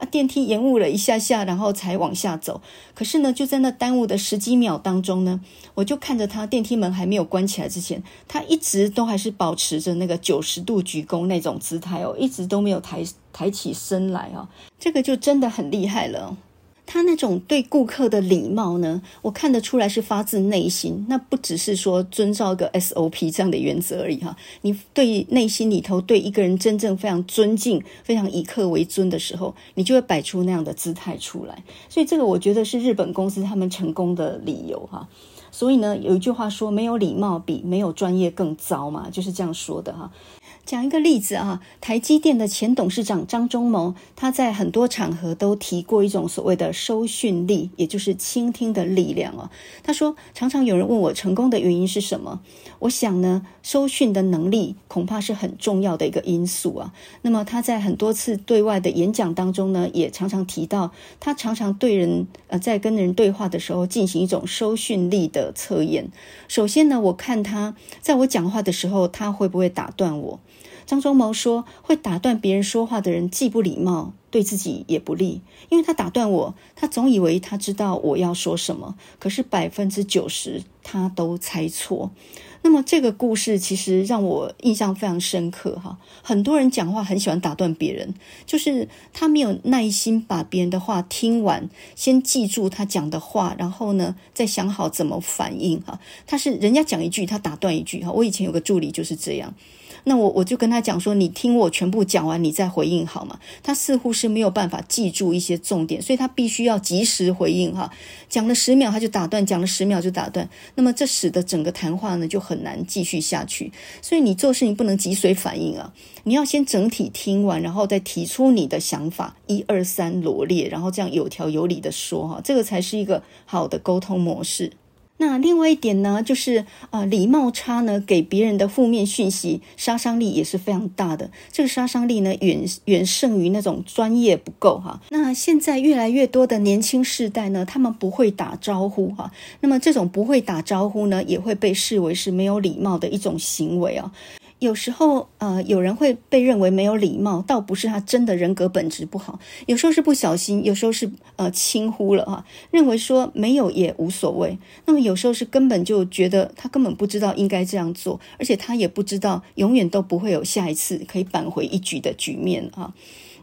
电梯延误了一下下，然后才往下走。可是呢，就在那耽误的十几秒当中呢，我就看着他电梯门还没有关起来之前，他一直都还是保持着那个九十度鞠躬那种姿态哦，一直都没有抬抬起身来哦。这个就真的很厉害了。他那种对顾客的礼貌呢，我看得出来是发自内心，那不只是说遵照个 SOP 这样的原则而已哈。你对内心里头对一个人真正非常尊敬、非常以客为尊的时候，你就会摆出那样的姿态出来。所以这个我觉得是日本公司他们成功的理由哈。所以呢，有一句话说，没有礼貌比没有专业更糟嘛，就是这样说的哈。讲一个例子啊，台积电的前董事长张忠谋，他在很多场合都提过一种所谓的收讯力，也就是倾听的力量啊。他说，常常有人问我成功的原因是什么，我想呢，收讯的能力恐怕是很重要的一个因素啊。那么他在很多次对外的演讲当中呢，也常常提到，他常常对人呃在跟人对话的时候进行一种收讯力的测验。首先呢，我看他在我讲话的时候，他会不会打断我。张忠谋说：“会打断别人说话的人，既不礼貌，对自己也不利。因为他打断我，他总以为他知道我要说什么，可是百分之九十他都猜错。那么这个故事其实让我印象非常深刻哈。很多人讲话很喜欢打断别人，就是他没有耐心把别人的话听完，先记住他讲的话，然后呢再想好怎么反应哈。他是人家讲一句，他打断一句哈。我以前有个助理就是这样。”那我我就跟他讲说，你听我全部讲完，你再回应好吗？他似乎是没有办法记住一些重点，所以他必须要及时回应哈。讲了十秒他就打断，讲了十秒就打断，那么这使得整个谈话呢就很难继续下去。所以你做事情不能脊髓反应啊，你要先整体听完，然后再提出你的想法，一二三罗列，然后这样有条有理的说哈，这个才是一个好的沟通模式。那另外一点呢，就是呃，礼貌差呢，给别人的负面讯息杀伤力也是非常大的。这个杀伤力呢，远远胜于那种专业不够哈。那现在越来越多的年轻世代呢，他们不会打招呼哈。那么这种不会打招呼呢，也会被视为是没有礼貌的一种行为啊。有时候，呃，有人会被认为没有礼貌，倒不是他真的人格本质不好，有时候是不小心，有时候是呃轻忽了哈，认为说没有也无所谓。那么有时候是根本就觉得他根本不知道应该这样做，而且他也不知道永远都不会有下一次可以扳回一局的局面啊。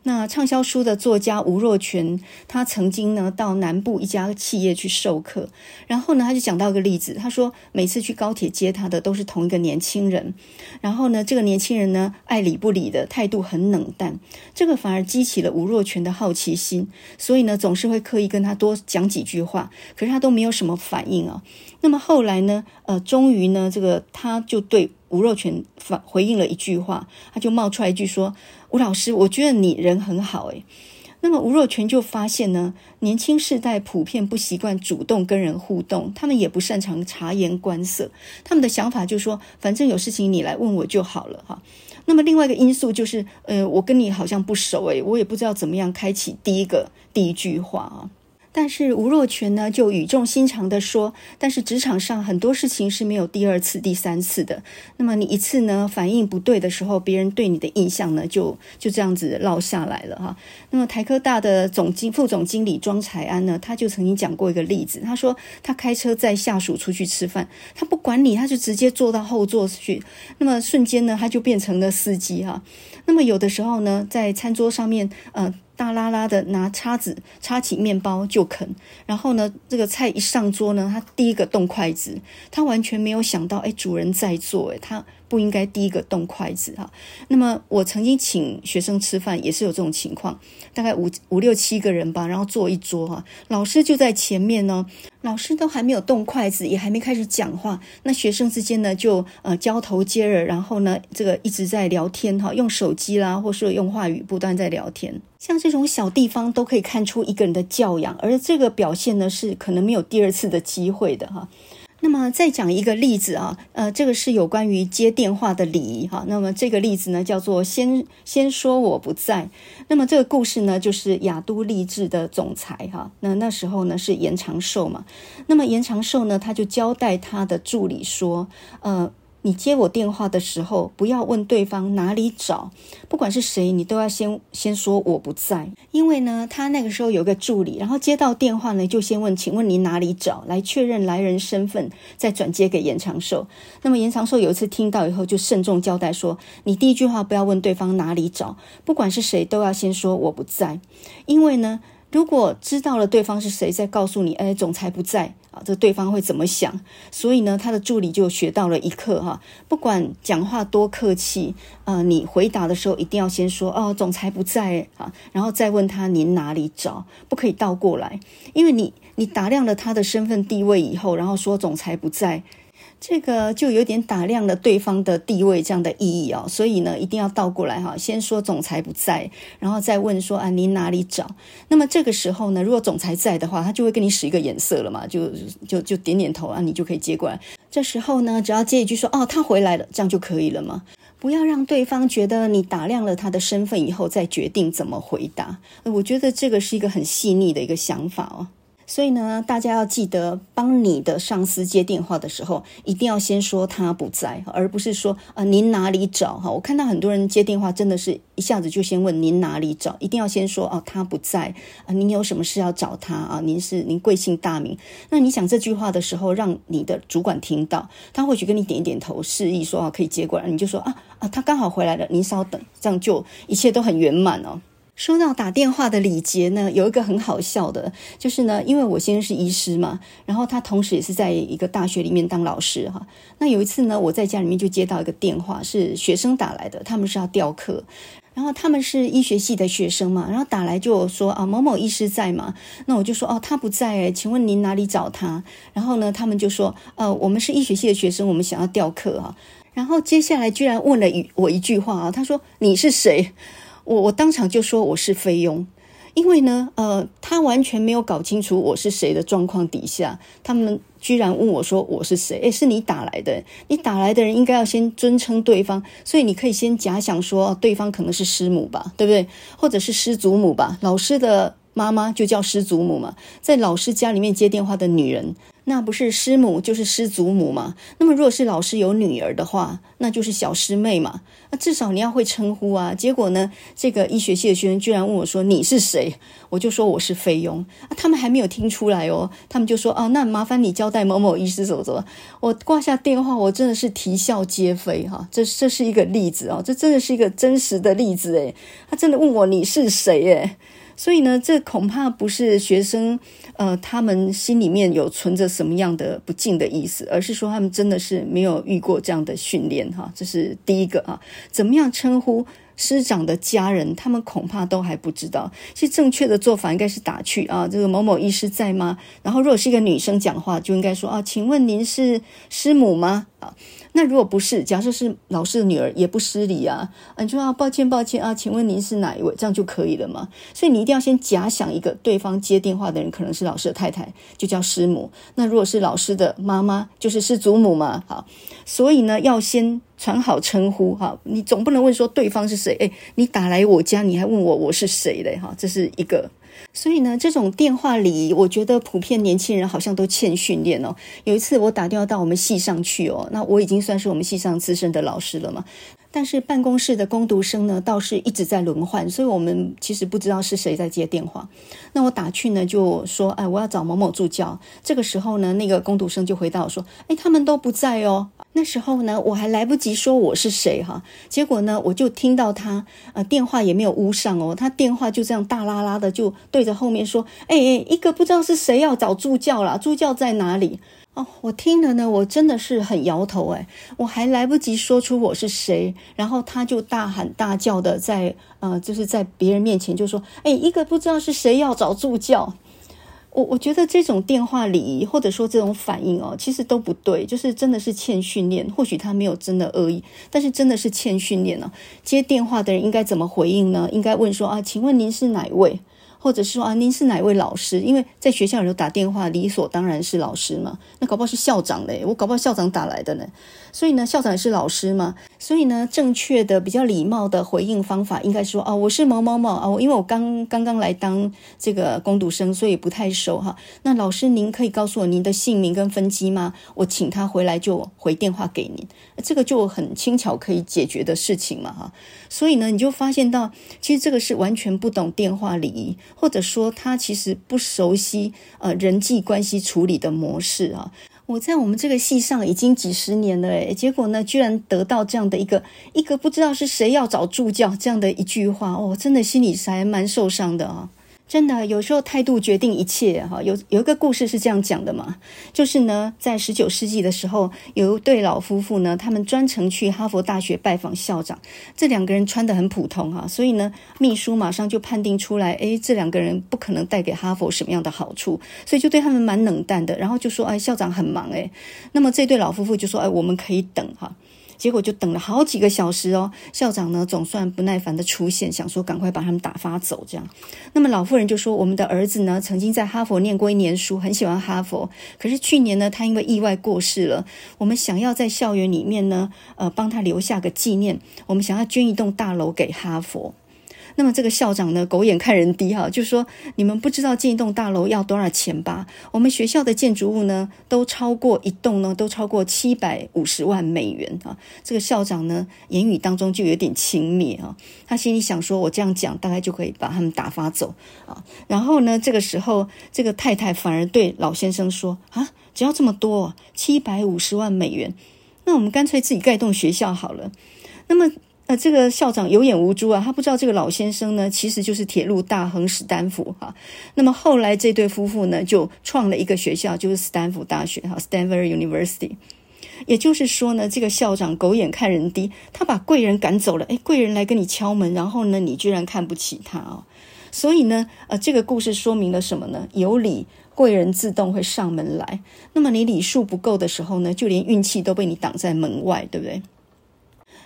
那畅销书的作家吴若权，他曾经呢到南部一家企业去授课，然后呢他就讲到一个例子，他说每次去高铁接他的都是同一个年轻人，然后呢这个年轻人呢爱理不理的态度很冷淡，这个反而激起了吴若权的好奇心，所以呢总是会刻意跟他多讲几句话，可是他都没有什么反应啊。那么后来呢，呃终于呢这个他就对吴若权反回应了一句话，他就冒出来一句说。吴老师，我觉得你人很好诶。那么吴若权就发现呢，年轻世代普遍不习惯主动跟人互动，他们也不擅长察言观色，他们的想法就是说，反正有事情你来问我就好了哈。那么另外一个因素就是，呃，我跟你好像不熟诶，我也不知道怎么样开启第一个第一句话啊。但是吴若权呢，就语重心长地说：“但是职场上很多事情是没有第二次、第三次的。那么你一次呢反应不对的时候，别人对你的印象呢就就这样子落下来了哈。那么台科大的总经副总经理庄才安呢，他就曾经讲过一个例子，他说他开车载下属出去吃饭，他不管你，他就直接坐到后座去。那么瞬间呢，他就变成了司机哈。那么有的时候呢，在餐桌上面，呃。”大拉拉的拿叉子叉起面包就啃，然后呢，这个菜一上桌呢，他第一个动筷子，他完全没有想到，哎，主人在做，哎，他。不应该第一个动筷子哈。那么我曾经请学生吃饭，也是有这种情况，大概五五六七个人吧，然后坐一桌哈，老师就在前面呢，老师都还没有动筷子，也还没开始讲话，那学生之间呢就呃交头接耳，然后呢这个一直在聊天哈，用手机啦，或是用话语不断在聊天，像这种小地方都可以看出一个人的教养，而这个表现呢是可能没有第二次的机会的哈。那么再讲一个例子啊，呃，这个是有关于接电话的礼仪哈。那么这个例子呢，叫做先先说我不在。那么这个故事呢，就是雅都励志的总裁哈。那那时候呢是延长寿嘛。那么延长寿呢，他就交代他的助理说，呃。你接我电话的时候，不要问对方哪里找，不管是谁，你都要先先说我不在。因为呢，他那个时候有个助理，然后接到电话呢，就先问，请问你哪里找，来确认来人身份，再转接给严长寿。那么严长寿有一次听到以后，就慎重交代说，你第一句话不要问对方哪里找，不管是谁，都要先说我不在。因为呢，如果知道了对方是谁，再告诉你，哎，总裁不在。啊，这对方会怎么想？所以呢，他的助理就学到了一课哈，不管讲话多客气，呃，你回答的时候一定要先说哦，总裁不在啊，然后再问他您哪里找，不可以倒过来，因为你你打量了他的身份地位以后，然后说总裁不在。这个就有点打量了对方的地位这样的意义哦，所以呢，一定要倒过来哈，先说总裁不在，然后再问说啊，您哪里找？那么这个时候呢，如果总裁在的话，他就会跟你使一个眼色了嘛，就就就点点头啊，你就可以接过来。这时候呢，只要接一句说哦，他回来了，这样就可以了嘛，不要让对方觉得你打量了他的身份以后再决定怎么回答。我觉得这个是一个很细腻的一个想法哦。所以呢，大家要记得，帮你的上司接电话的时候，一定要先说他不在，而不是说啊您哪里找哈。我看到很多人接电话，真的是一下子就先问您哪里找，一定要先说哦他不在啊，您有什么事要找他啊？您是您贵姓大名？那你讲这句话的时候，让你的主管听到，他或许跟你点一点头，示意说啊可以接过来，你就说啊啊他刚好回来了，您稍等，这样就一切都很圆满哦。说到打电话的礼节呢，有一个很好笑的，就是呢，因为我先生是医师嘛，然后他同时也是在一个大学里面当老师哈。那有一次呢，我在家里面就接到一个电话，是学生打来的，他们是要调课，然后他们是医学系的学生嘛，然后打来就说啊，某某医师在吗？那我就说哦，他不在诶，请问您哪里找他？然后呢，他们就说呃，我们是医学系的学生，我们想要调课哈。然后接下来居然问了我一句话啊，他说你是谁？我我当场就说我是菲佣，因为呢，呃，他完全没有搞清楚我是谁的状况底下，他们居然问我说我是谁？诶，是你打来的，你打来的人应该要先尊称对方，所以你可以先假想说对方可能是师母吧，对不对？或者是师祖母吧？老师的妈妈就叫师祖母嘛，在老师家里面接电话的女人。那不是师母就是师祖母嘛？那么如果是老师有女儿的话，那就是小师妹嘛。那至少你要会称呼啊。结果呢，这个医学系的学生居然问我说：“你是谁？”我就说我是菲佣。啊，他们还没有听出来哦，他们就说：“哦，那麻烦你交代某某医师怎么怎么。”我挂下电话，我真的是啼笑皆非哈。这这是一个例子哦，这真的是一个真实的例子诶。他真的问我你是谁诶。所以呢，这恐怕不是学生，呃，他们心里面有存着什么样的不敬的意思，而是说他们真的是没有遇过这样的训练哈。这是第一个啊，怎么样称呼师长的家人，他们恐怕都还不知道。其实正确的做法应该是打趣啊，这个某某医师在吗？然后如果是一个女生讲话，就应该说啊，请问您是师母吗？啊。那如果不是，假设是老师的女儿，也不失礼啊。你说啊，抱歉抱歉啊，请问您是哪一位？这样就可以了嘛。所以你一定要先假想一个对方接电话的人可能是老师的太太，就叫师母。那如果是老师的妈妈，就是师祖母嘛。好，所以呢，要先传好称呼哈。你总不能问说对方是谁？诶，你打来我家，你还问我我是谁嘞？哈，这是一个。所以呢，这种电话礼仪，我觉得普遍年轻人好像都欠训练哦。有一次我打电话到我们系上去哦，那我已经算是我们系上资深的老师了嘛。但是办公室的工读生呢，倒是一直在轮换，所以我们其实不知道是谁在接电话。那我打去呢，就说：“哎，我要找某某助教。”这个时候呢，那个工读生就回答我说：“哎，他们都不在哦。”那时候呢，我还来不及说我是谁哈，结果呢，我就听到他呃电话也没有乌上哦，他电话就这样大啦啦的就对着后面说：“哎哎，一个不知道是谁要找助教啦，助教在哪里？”哦，我听了呢，我真的是很摇头诶，我还来不及说出我是谁，然后他就大喊大叫的在呃，就是在别人面前就说：“哎，一个不知道是谁要找助教。”我我觉得这种电话礼仪或者说这种反应哦，其实都不对，就是真的是欠训练。或许他没有真的恶意，但是真的是欠训练呢。接电话的人应该怎么回应呢？应该问说啊，请问您是哪位？或者是说啊，您是哪位老师？因为在学校里头打电话，理所当然是老师嘛。那搞不好是校长嘞，我搞不好校长打来的呢。所以呢，校长是老师嘛。所以呢，正确的、比较礼貌的回应方法，应该说啊，我是某某某啊，因为我刚刚刚来当这个工读生，所以不太熟哈。那老师，您可以告诉我您的姓名跟分机吗？我请他回来就回电话给您，这个就很轻巧可以解决的事情嘛哈。所以呢，你就发现到，其实这个是完全不懂电话礼仪。或者说他其实不熟悉呃人际关系处理的模式啊！我在我们这个系上已经几十年了诶，结果呢，居然得到这样的一个一个不知道是谁要找助教这样的一句话哦，真的心里还蛮受伤的啊！真的，有时候态度决定一切哈。有有一个故事是这样讲的嘛，就是呢，在十九世纪的时候，有一对老夫妇呢，他们专程去哈佛大学拜访校长。这两个人穿得很普通哈，所以呢，秘书马上就判定出来，诶，这两个人不可能带给哈佛什么样的好处，所以就对他们蛮冷淡的。然后就说，哎，校长很忙诶。那么这对老夫妇就说，哎，我们可以等哈。结果就等了好几个小时哦，校长呢总算不耐烦的出现，想说赶快把他们打发走。这样，那么老妇人就说：“我们的儿子呢曾经在哈佛念过一年书，很喜欢哈佛。可是去年呢，他因为意外过世了。我们想要在校园里面呢，呃，帮他留下个纪念。我们想要捐一栋大楼给哈佛。”那么这个校长呢，狗眼看人低哈，就说你们不知道建一栋大楼要多少钱吧？我们学校的建筑物呢，都超过一栋呢，都超过七百五十万美元啊。这个校长呢，言语当中就有点轻蔑啊，他心里想说，我这样讲大概就可以把他们打发走啊。然后呢，这个时候这个太太反而对老先生说啊，只要这么多，七百五十万美元，那我们干脆自己盖栋学校好了。那么。那这个校长有眼无珠啊，他不知道这个老先生呢，其实就是铁路大亨史丹福哈。那么后来这对夫妇呢，就创了一个学校，就是斯坦福大学哈 （Stanford University）。也就是说呢，这个校长狗眼看人低，他把贵人赶走了。诶，贵人来跟你敲门，然后呢，你居然看不起他哦。所以呢，呃，这个故事说明了什么呢？有礼，贵人自动会上门来。那么你礼数不够的时候呢，就连运气都被你挡在门外，对不对？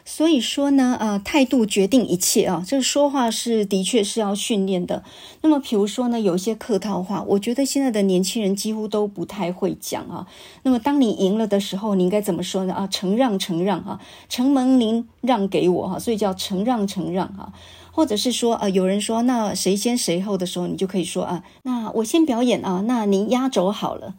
所以说呢，呃，态度决定一切啊。这个说话是的确是要训练的。那么，比如说呢，有一些客套话，我觉得现在的年轻人几乎都不太会讲啊。那么，当你赢了的时候，你应该怎么说呢？啊，承让，承让啊，承蒙您让给我哈，所以叫承让，承让啊。或者是说，呃，有人说那谁先谁后的时候，你就可以说啊，那我先表演啊，那您压轴好了。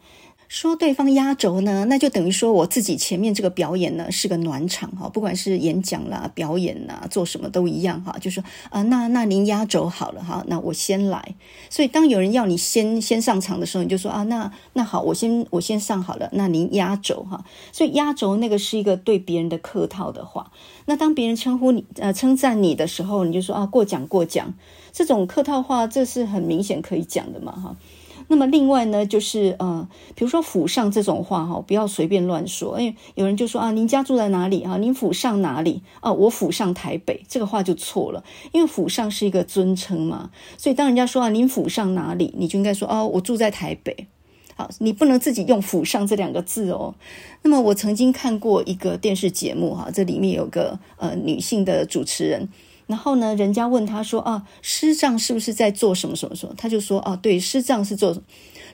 说对方压轴呢，那就等于说我自己前面这个表演呢是个暖场哈，不管是演讲啦、表演啦，做什么都一样哈，就说啊，那那您压轴好了哈，那我先来。所以当有人要你先先上场的时候，你就说啊，那那好，我先我先上好了，那您压轴哈。所以压轴那个是一个对别人的客套的话。那当别人称呼你呃称赞你的时候，你就说啊，过奖过奖。这种客套话，这是很明显可以讲的嘛哈。那么另外呢，就是呃，比如说府上这种话哈，不要随便乱说。因为有人就说啊，您家住在哪里啊？您府上哪里啊？我府上台北，这个话就错了，因为府上是一个尊称嘛，所以当人家说啊，您府上哪里，你就应该说哦，我住在台北。好，你不能自己用府上这两个字哦。那么我曾经看过一个电视节目哈，这里面有个呃女性的主持人。然后呢，人家问他说：“啊，师丈是不是在做什么什么什么？”他就说：“啊，对，师丈是做。”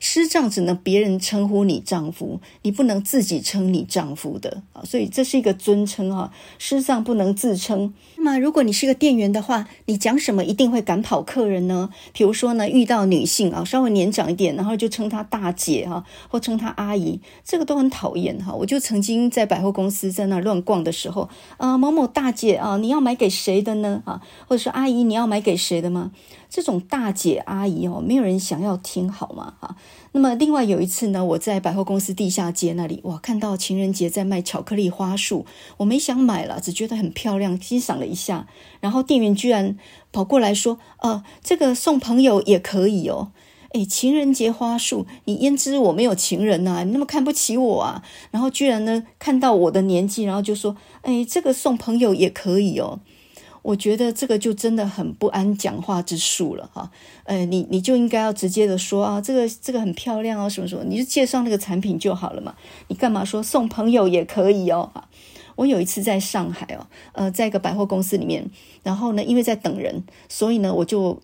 师丈只能别人称呼你丈夫，你不能自己称你丈夫的啊，所以这是一个尊称啊。师丈不能自称。那么如果你是个店员的话，你讲什么一定会赶跑客人呢？比如说呢，遇到女性啊，稍微年长一点，然后就称她大姐哈，或称她阿姨，这个都很讨厌哈。我就曾经在百货公司在那乱逛的时候，啊，某某大姐啊，你要买给谁的呢？啊，或者说阿姨，你要买给谁的吗？这种大姐阿姨哦，没有人想要听好吗？哈，那么另外有一次呢，我在百货公司地下街那里，哇，看到情人节在卖巧克力花束，我没想买了，只觉得很漂亮，欣赏了一下，然后店员居然跑过来说：“呃，这个送朋友也可以哦。”诶，情人节花束，你焉知我没有情人呐？你那么看不起我啊？然后居然呢，看到我的年纪，然后就说：“诶，这个送朋友也可以哦。”我觉得这个就真的很不安讲话之术了哈，呃，你你就应该要直接的说啊，这个这个很漂亮哦，什么什么，你就介绍那个产品就好了嘛，你干嘛说送朋友也可以哦？哈，我有一次在上海哦，呃，在一个百货公司里面，然后呢，因为在等人，所以呢，我就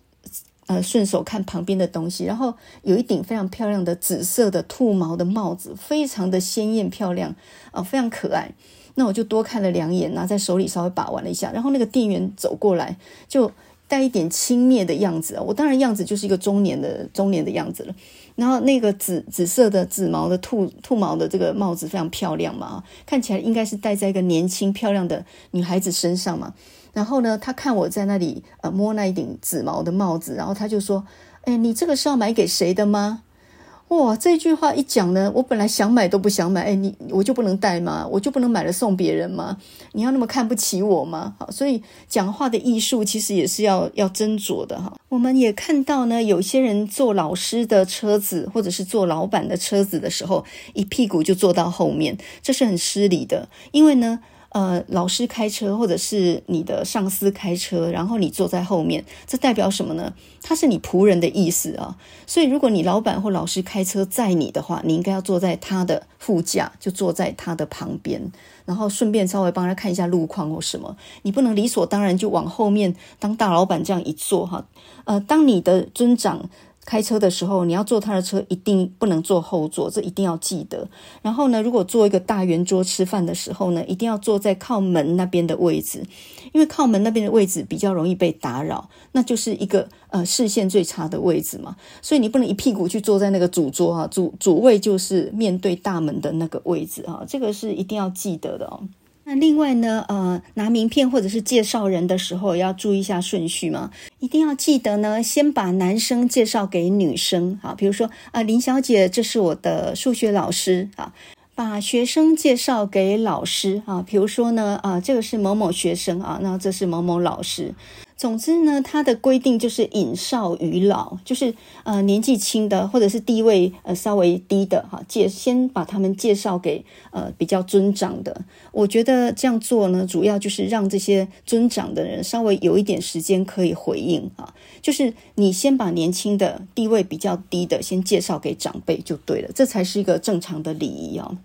呃顺手看旁边的东西，然后有一顶非常漂亮的紫色的兔毛的帽子，非常的鲜艳漂亮啊，非常可爱。那我就多看了两眼，拿在手里稍微把玩了一下，然后那个店员走过来，就带一点轻蔑的样子。我当然样子就是一个中年的中年的样子了。然后那个紫紫色的紫毛的兔兔毛的这个帽子非常漂亮嘛，看起来应该是戴在一个年轻漂亮的女孩子身上嘛。然后呢，他看我在那里呃摸那一顶紫毛的帽子，然后他就说：“哎，你这个是要买给谁的吗？”哇，这句话一讲呢，我本来想买都不想买。哎，你我就不能带吗？我就不能买了送别人吗？你要那么看不起我吗？好，所以讲话的艺术其实也是要要斟酌的哈。我们也看到呢，有些人坐老师的车子或者是坐老板的车子的时候，一屁股就坐到后面，这是很失礼的，因为呢。呃，老师开车，或者是你的上司开车，然后你坐在后面，这代表什么呢？他是你仆人的意思啊。所以，如果你老板或老师开车载你的话，你应该要坐在他的副驾，就坐在他的旁边，然后顺便稍微帮他看一下路况或什么。你不能理所当然就往后面当大老板这样一坐哈。呃，当你的尊长。开车的时候，你要坐他的车，一定不能坐后座，这一定要记得。然后呢，如果坐一个大圆桌吃饭的时候呢，一定要坐在靠门那边的位置，因为靠门那边的位置比较容易被打扰，那就是一个呃视线最差的位置嘛。所以你不能一屁股去坐在那个主桌啊，主主位就是面对大门的那个位置啊，这个是一定要记得的哦。那另外呢，呃，拿名片或者是介绍人的时候，要注意一下顺序吗，一定要记得呢，先把男生介绍给女生，啊，比如说啊，呃，林小姐，这是我的数学老师。啊，把学生介绍给老师。啊，比如说呢，啊，这个是某某学生。啊，那这是某某老师。总之呢，它的规定就是引少于老，就是呃年纪轻的或者是地位呃稍微低的哈，介先把他们介绍给呃比较尊长的。我觉得这样做呢，主要就是让这些尊长的人稍微有一点时间可以回应啊，就是你先把年轻的地位比较低的先介绍给长辈就对了，这才是一个正常的礼仪啊。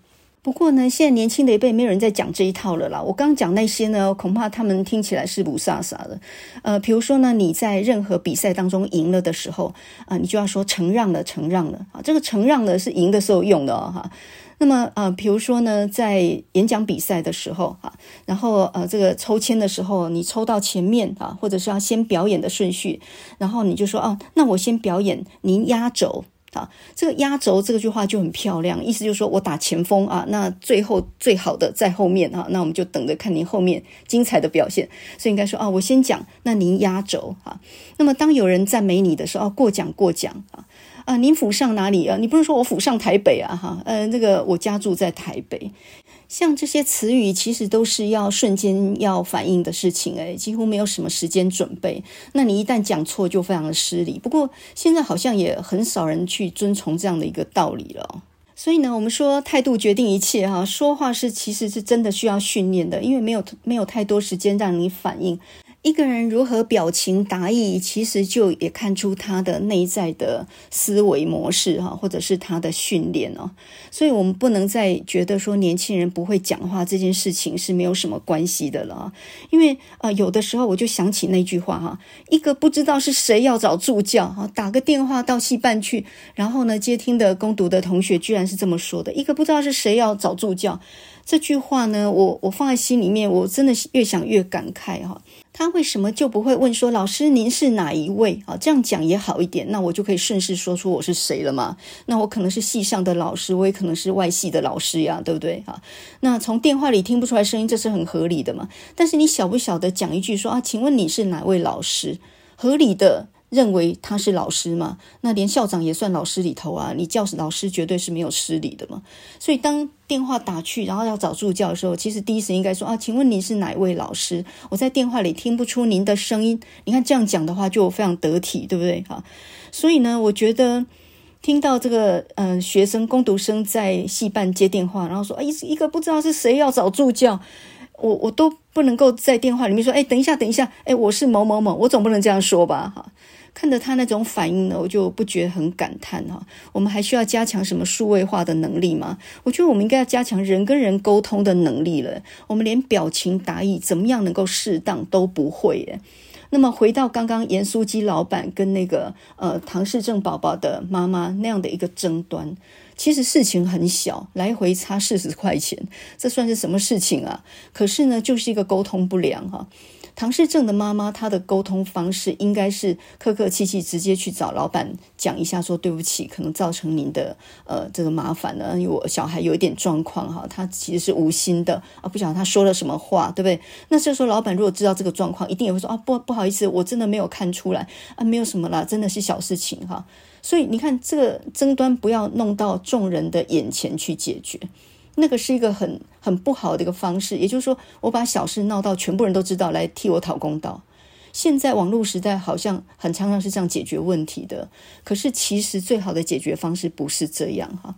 不过呢，现在年轻的一辈没有人在讲这一套了啦。我刚讲那些呢，恐怕他们听起来是雾煞煞的。呃，比如说呢，你在任何比赛当中赢了的时候，啊、你就要说承让了，承让了啊。这个承让呢是赢的时候用的哦，哈。那么呃，比如说呢，在演讲比赛的时候哈，然后呃，这个抽签的时候，你抽到前面啊，或者是要先表演的顺序，然后你就说啊，那我先表演，您压轴。啊，这个压轴这个句话就很漂亮，意思就是说我打前锋啊，那最后最好的在后面啊，那我们就等着看您后面精彩的表现。所以应该说啊，我先讲，那您压轴啊。那么当有人赞美你的时候，啊，过奖过奖啊啊，您府上哪里啊？你不是说我府上台北啊哈，呃，那个我家住在台北。像这些词语，其实都是要瞬间要反应的事情，诶，几乎没有什么时间准备。那你一旦讲错，就非常的失礼。不过现在好像也很少人去遵从这样的一个道理了。所以呢，我们说态度决定一切，哈，说话是其实是真的需要训练的，因为没有没有太多时间让你反应。一个人如何表情达意，其实就也看出他的内在的思维模式哈，或者是他的训练哦。所以，我们不能再觉得说年轻人不会讲话这件事情是没有什么关系的了。因为呃，有的时候我就想起那句话哈，一个不知道是谁要找助教哈，打个电话到戏班去，然后呢，接听的攻读的同学居然是这么说的：一个不知道是谁要找助教。这句话呢，我我放在心里面，我真的越想越感慨哈。他为什么就不会问说，老师您是哪一位啊？这样讲也好一点，那我就可以顺势说出我是谁了嘛。那我可能是系上的老师，我也可能是外系的老师呀，对不对啊？那从电话里听不出来声音，这是很合理的嘛。但是你晓不晓得讲一句说啊，请问你是哪位老师？合理的。认为他是老师嘛？那连校长也算老师里头啊！你叫老师绝对是没有失礼的嘛。所以当电话打去，然后要找助教的时候，其实第一时间应该说啊，请问您是哪位老师？我在电话里听不出您的声音。你看这样讲的话就非常得体，对不对？哈。所以呢，我觉得听到这个嗯、学生工读生在系办接电话，然后说啊，一一个不知道是谁要找助教，我我都不能够在电话里面说，哎，等一下，等一下，哎，我是某某某，我总不能这样说吧？哈。看着他那种反应呢，我就不觉很感叹哈。我们还需要加强什么数位化的能力吗？我觉得我们应该要加强人跟人沟通的能力了。我们连表情达意怎么样能够适当都不会耶。那么回到刚刚盐酥鸡老板跟那个呃唐氏症宝宝的妈妈那样的一个争端，其实事情很小，来回差四十块钱，这算是什么事情啊？可是呢，就是一个沟通不良哈。唐氏症的妈妈，她的沟通方式应该是客客气气，直接去找老板讲一下，说对不起，可能造成您的呃这个麻烦了，因为我小孩有一点状况哈，他其实是无心的啊，不晓得他说了什么话，对不对？那这时候老板如果知道这个状况，一定也会说啊，不不好意思，我真的没有看出来啊，没有什么啦，真的是小事情哈。所以你看，这个争端不要弄到众人的眼前去解决。那个是一个很很不好的一个方式，也就是说，我把小事闹到全部人都知道，来替我讨公道。现在网络时代好像很常常是这样解决问题的，可是其实最好的解决方式不是这样哈。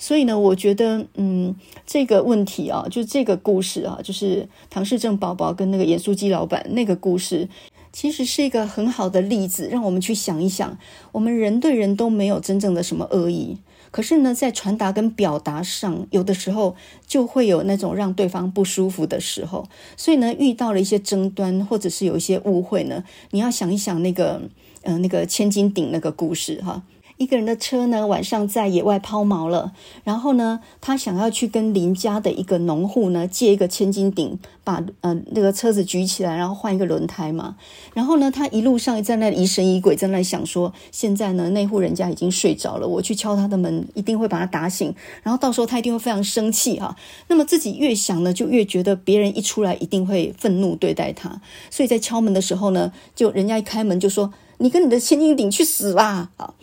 所以呢，我觉得，嗯，这个问题啊，就这个故事啊，就是唐氏症宝宝跟那个盐酥鸡老板那个故事，其实是一个很好的例子，让我们去想一想，我们人对人都没有真正的什么恶意。可是呢，在传达跟表达上，有的时候就会有那种让对方不舒服的时候。所以呢，遇到了一些争端，或者是有一些误会呢，你要想一想那个，呃，那个千斤顶那个故事哈。一个人的车呢，晚上在野外抛锚了，然后呢，他想要去跟邻家的一个农户呢借一个千斤顶，把呃那个车子举起来，然后换一个轮胎嘛。然后呢，他一路上在那疑神疑鬼，在那想说，现在呢那户人家已经睡着了，我去敲他的门，一定会把他打醒，然后到时候他一定会非常生气哈。那么自己越想呢，就越觉得别人一出来一定会愤怒对待他，所以在敲门的时候呢，就人家一开门就说：“你跟你的千斤顶去死吧！”啊。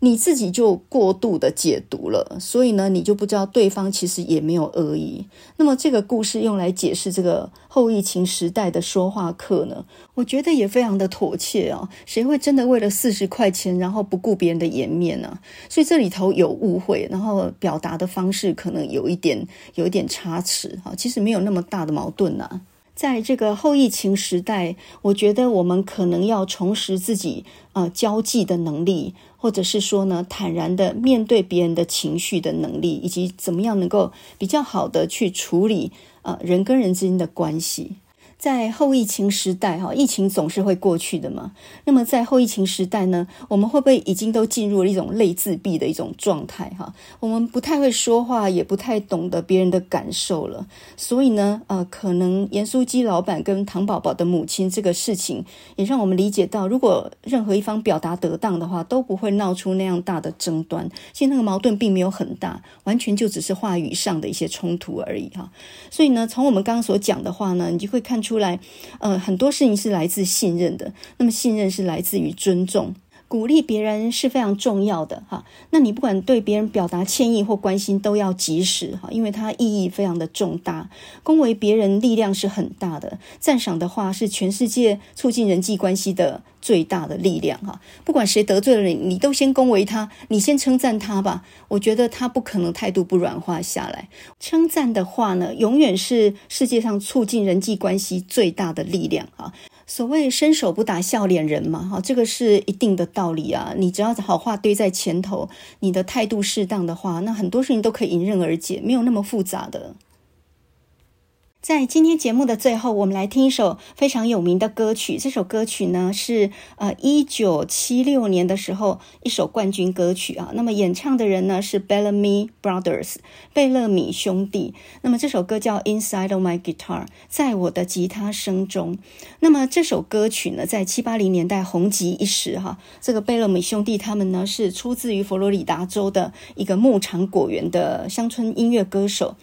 你自己就过度的解读了，所以呢，你就不知道对方其实也没有恶意。那么这个故事用来解释这个后疫情时代的说话课呢，我觉得也非常的妥切啊。谁会真的为了四十块钱，然后不顾别人的颜面呢？所以这里头有误会，然后表达的方式可能有一点有一点差池啊。其实没有那么大的矛盾呐。在这个后疫情时代，我觉得我们可能要重拾自己呃交际的能力，或者是说呢，坦然的面对别人的情绪的能力，以及怎么样能够比较好的去处理呃人跟人之间的关系。在后疫情时代，哈，疫情总是会过去的嘛。那么在后疫情时代呢，我们会不会已经都进入了一种类自闭的一种状态？哈，我们不太会说话，也不太懂得别人的感受了。所以呢，呃，可能盐酥鸡老板跟唐宝宝的母亲这个事情，也让我们理解到，如果任何一方表达得当的话，都不会闹出那样大的争端。其实那个矛盾并没有很大，完全就只是话语上的一些冲突而已，哈。所以呢，从我们刚刚所讲的话呢，你就会看出。出来，呃，很多事情是来自信任的。那么，信任是来自于尊重。鼓励别人是非常重要的哈，那你不管对别人表达歉意或关心，都要及时哈，因为它意义非常的重大。恭维别人力量是很大的，赞赏的话是全世界促进人际关系的最大的力量哈。不管谁得罪了你，你都先恭维他，你先称赞他吧。我觉得他不可能态度不软化下来。称赞的话呢，永远是世界上促进人际关系最大的力量哈。所谓伸手不打笑脸人嘛，哈，这个是一定的道理啊。你只要好话堆在前头，你的态度适当的话，那很多事情都可以迎刃而解，没有那么复杂的。在今天节目的最后，我们来听一首非常有名的歌曲。这首歌曲呢是呃一九七六年的时候一首冠军歌曲啊。那么演唱的人呢是 Bellamy Brothers 贝勒米兄弟。那么这首歌叫 Inside of My Guitar，在我的吉他声中。那么这首歌曲呢在七八零年代红极一时哈。这个贝勒米兄弟他们呢是出自于佛罗里达州的一个牧场果园的乡村音乐歌手。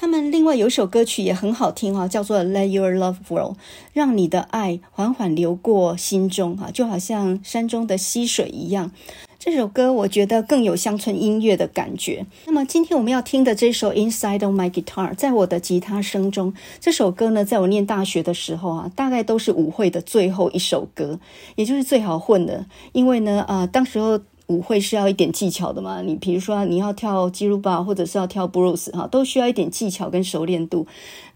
他们另外有一首歌曲也很好听哈，叫做《Let Your Love Flow》，让你的爱缓缓流过心中哈，就好像山中的溪水一样。这首歌我觉得更有乡村音乐的感觉。那么今天我们要听的这首《Inside of My Guitar》，在我的吉他声中，这首歌呢，在我念大学的时候啊，大概都是舞会的最后一首歌，也就是最好混的，因为呢，啊、呃，当时候。舞会是要一点技巧的嘛？你比如说你要跳吉鲁巴，或者是要跳布鲁斯哈，都需要一点技巧跟熟练度。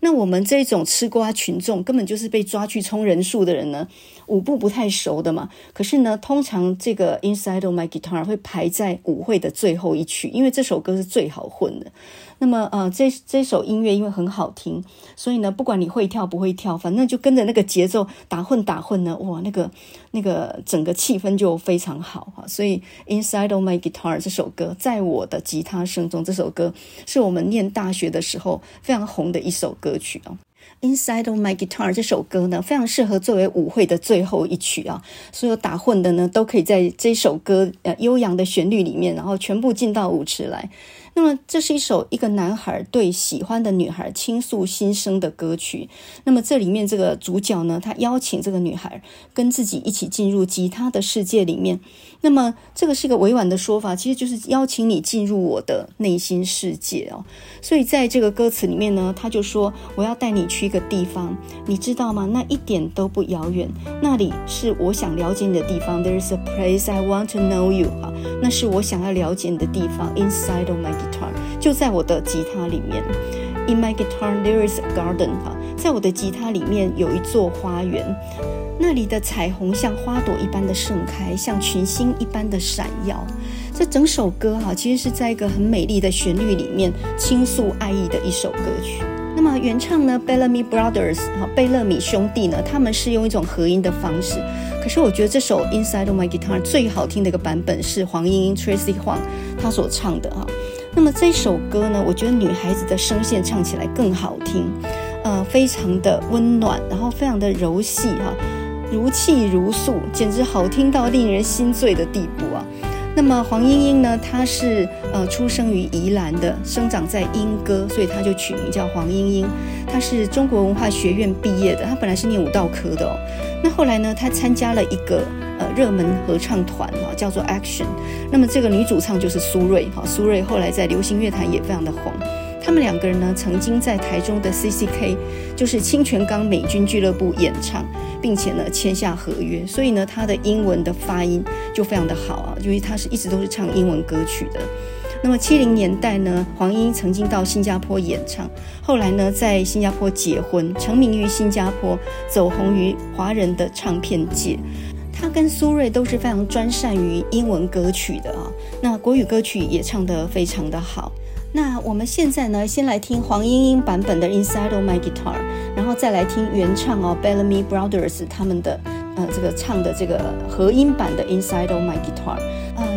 那我们这种吃瓜群众，根本就是被抓去充人数的人呢，舞步不太熟的嘛。可是呢，通常这个 Inside of My Guitar 会排在舞会的最后一曲，因为这首歌是最好混的。那么，呃，这这首音乐因为很好听，所以呢，不管你会跳不会跳，反正就跟着那个节奏打混打混呢，哇，那个那个整个气氛就非常好哈。所以《Inside of My Guitar》这首歌，在我的吉他声中，这首歌是我们念大学的时候非常红的一首歌曲哦。Inside of My Guitar》这首歌呢，非常适合作为舞会的最后一曲啊。所有打混的呢，都可以在这首歌呃悠扬的旋律里面，然后全部进到舞池来。那么，这是一首一个男孩对喜欢的女孩倾诉心声的歌曲。那么，这里面这个主角呢，他邀请这个女孩跟自己一起进入吉他的世界里面。那么，这个是一个委婉的说法，其实就是邀请你进入我的内心世界哦。所以，在这个歌词里面呢，他就说：“我要带你去一个地方，你知道吗？那一点都不遥远，那里是我想了解你的地方。There is a place I want to know you。哈，那是我想要了解你的地方。Inside of my 就在我的吉他里面。In my guitar there is a garden。哈，在我的吉他里面有一座花园，那里的彩虹像花朵一般的盛开，像群星一般的闪耀。这整首歌哈，其实是在一个很美丽的旋律里面倾诉爱意的一首歌曲。那么原唱呢，Bellamy Brothers 哈，贝勒米兄弟呢，他们是用一种合音的方式。可是我觉得这首 Inside of My Guitar 最好听的一个版本是黄莺莺 Tracy Huang 她所唱的哈。那么这首歌呢，我觉得女孩子的声线唱起来更好听，呃，非常的温暖，然后非常的柔细哈，如泣如诉，简直好听到令人心醉的地步啊。那么黄莺莺呢，她是呃出生于宜兰的，生长在莺歌，所以她就取名叫黄莺莺。她是中国文化学院毕业的，她本来是念舞蹈科的哦。那后来呢，她参加了一个。呃，热门合唱团哈，叫做 Action。那么这个女主唱就是苏芮哈，苏芮后来在流行乐坛也非常的红。他们两个人呢，曾经在台中的 CCK，就是清泉岗美军俱乐部演唱，并且呢签下合约。所以呢，他的英文的发音就非常的好啊，因为他是一直都是唱英文歌曲的。那么七零年代呢，黄英曾经到新加坡演唱，后来呢在新加坡结婚，成名于新加坡，走红于华人的唱片界。他跟苏芮都是非常专擅于英文歌曲的啊，那国语歌曲也唱得非常的好。那我们现在呢，先来听黄莺莺版本的《Inside of My Guitar》，然后再来听原唱哦，Bellamy Brothers 他们的。呃，这个唱的这个合音版的《Inside of My Guitar》，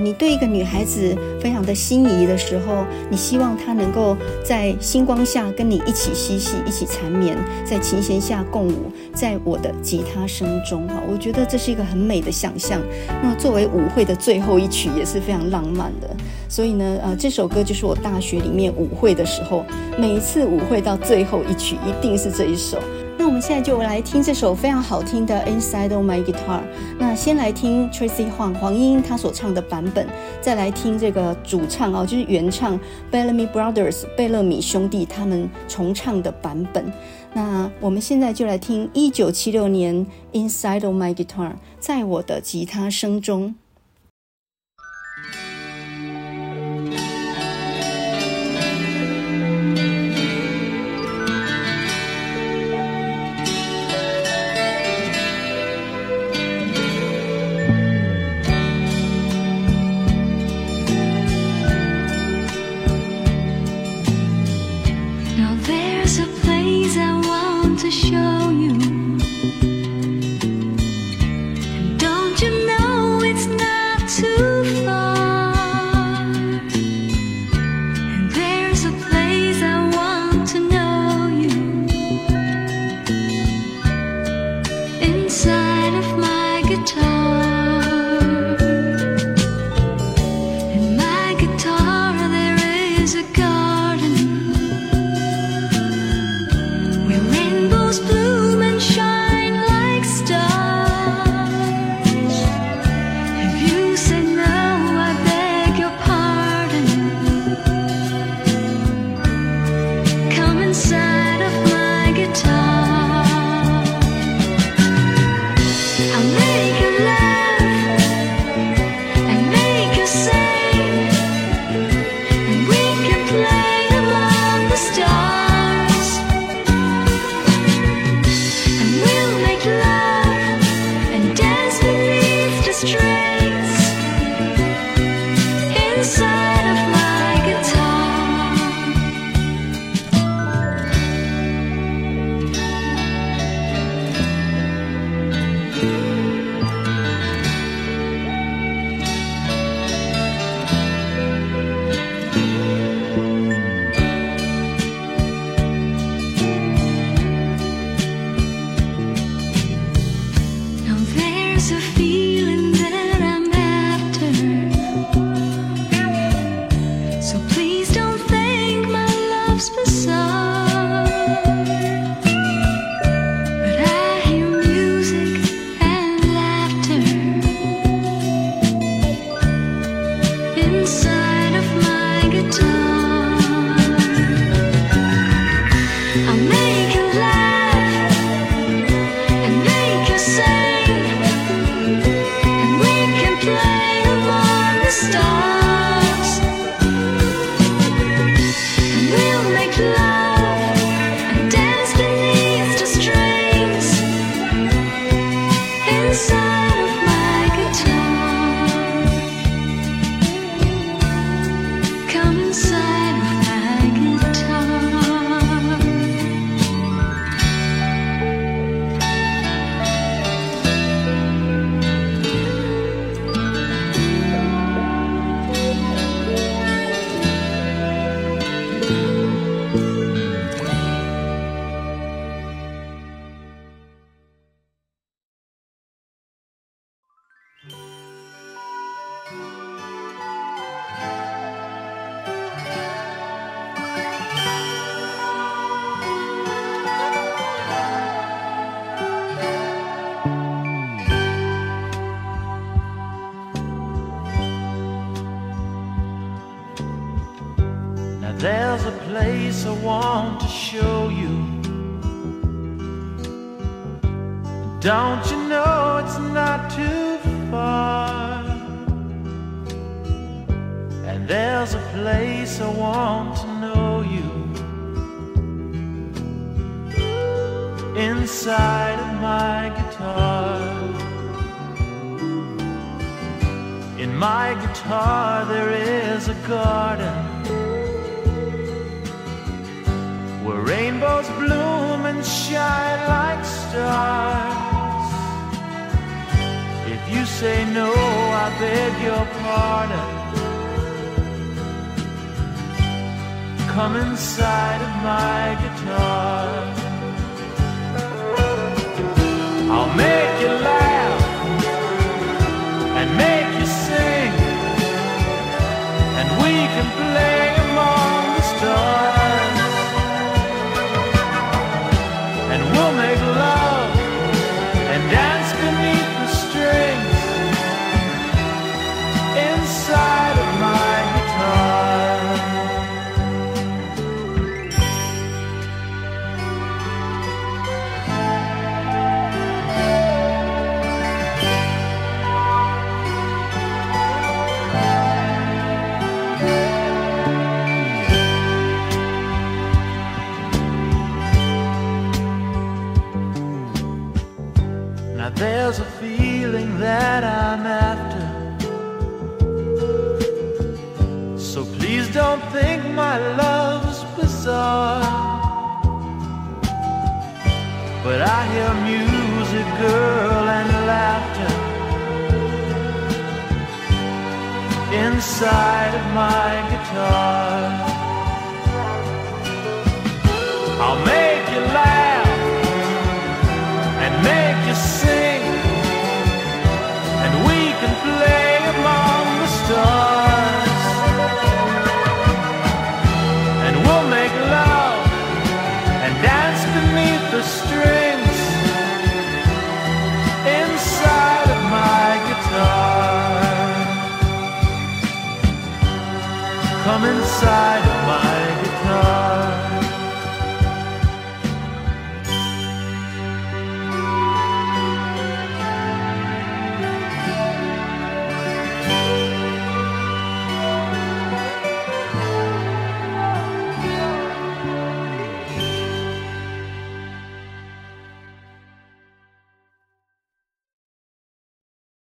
你对一个女孩子非常的心仪的时候，你希望她能够在星光下跟你一起嬉戏，一起缠绵，在琴弦下共舞，在我的吉他声中，哈，我觉得这是一个很美的想象。那作为舞会的最后一曲，也是非常浪漫的。所以呢，呃，这首歌就是我大学里面舞会的时候，每一次舞会到最后一曲，一定是这一首。那我们现在就来听这首非常好听的《Inside of My Guitar》。那先来听 Tracy 黄黄莺她所唱的版本，再来听这个主唱哦，就是原唱 Bellamy Brothers 贝勒米兄弟他们重唱的版本。那我们现在就来听一九七六年《Inside of My Guitar》在我的吉他声中。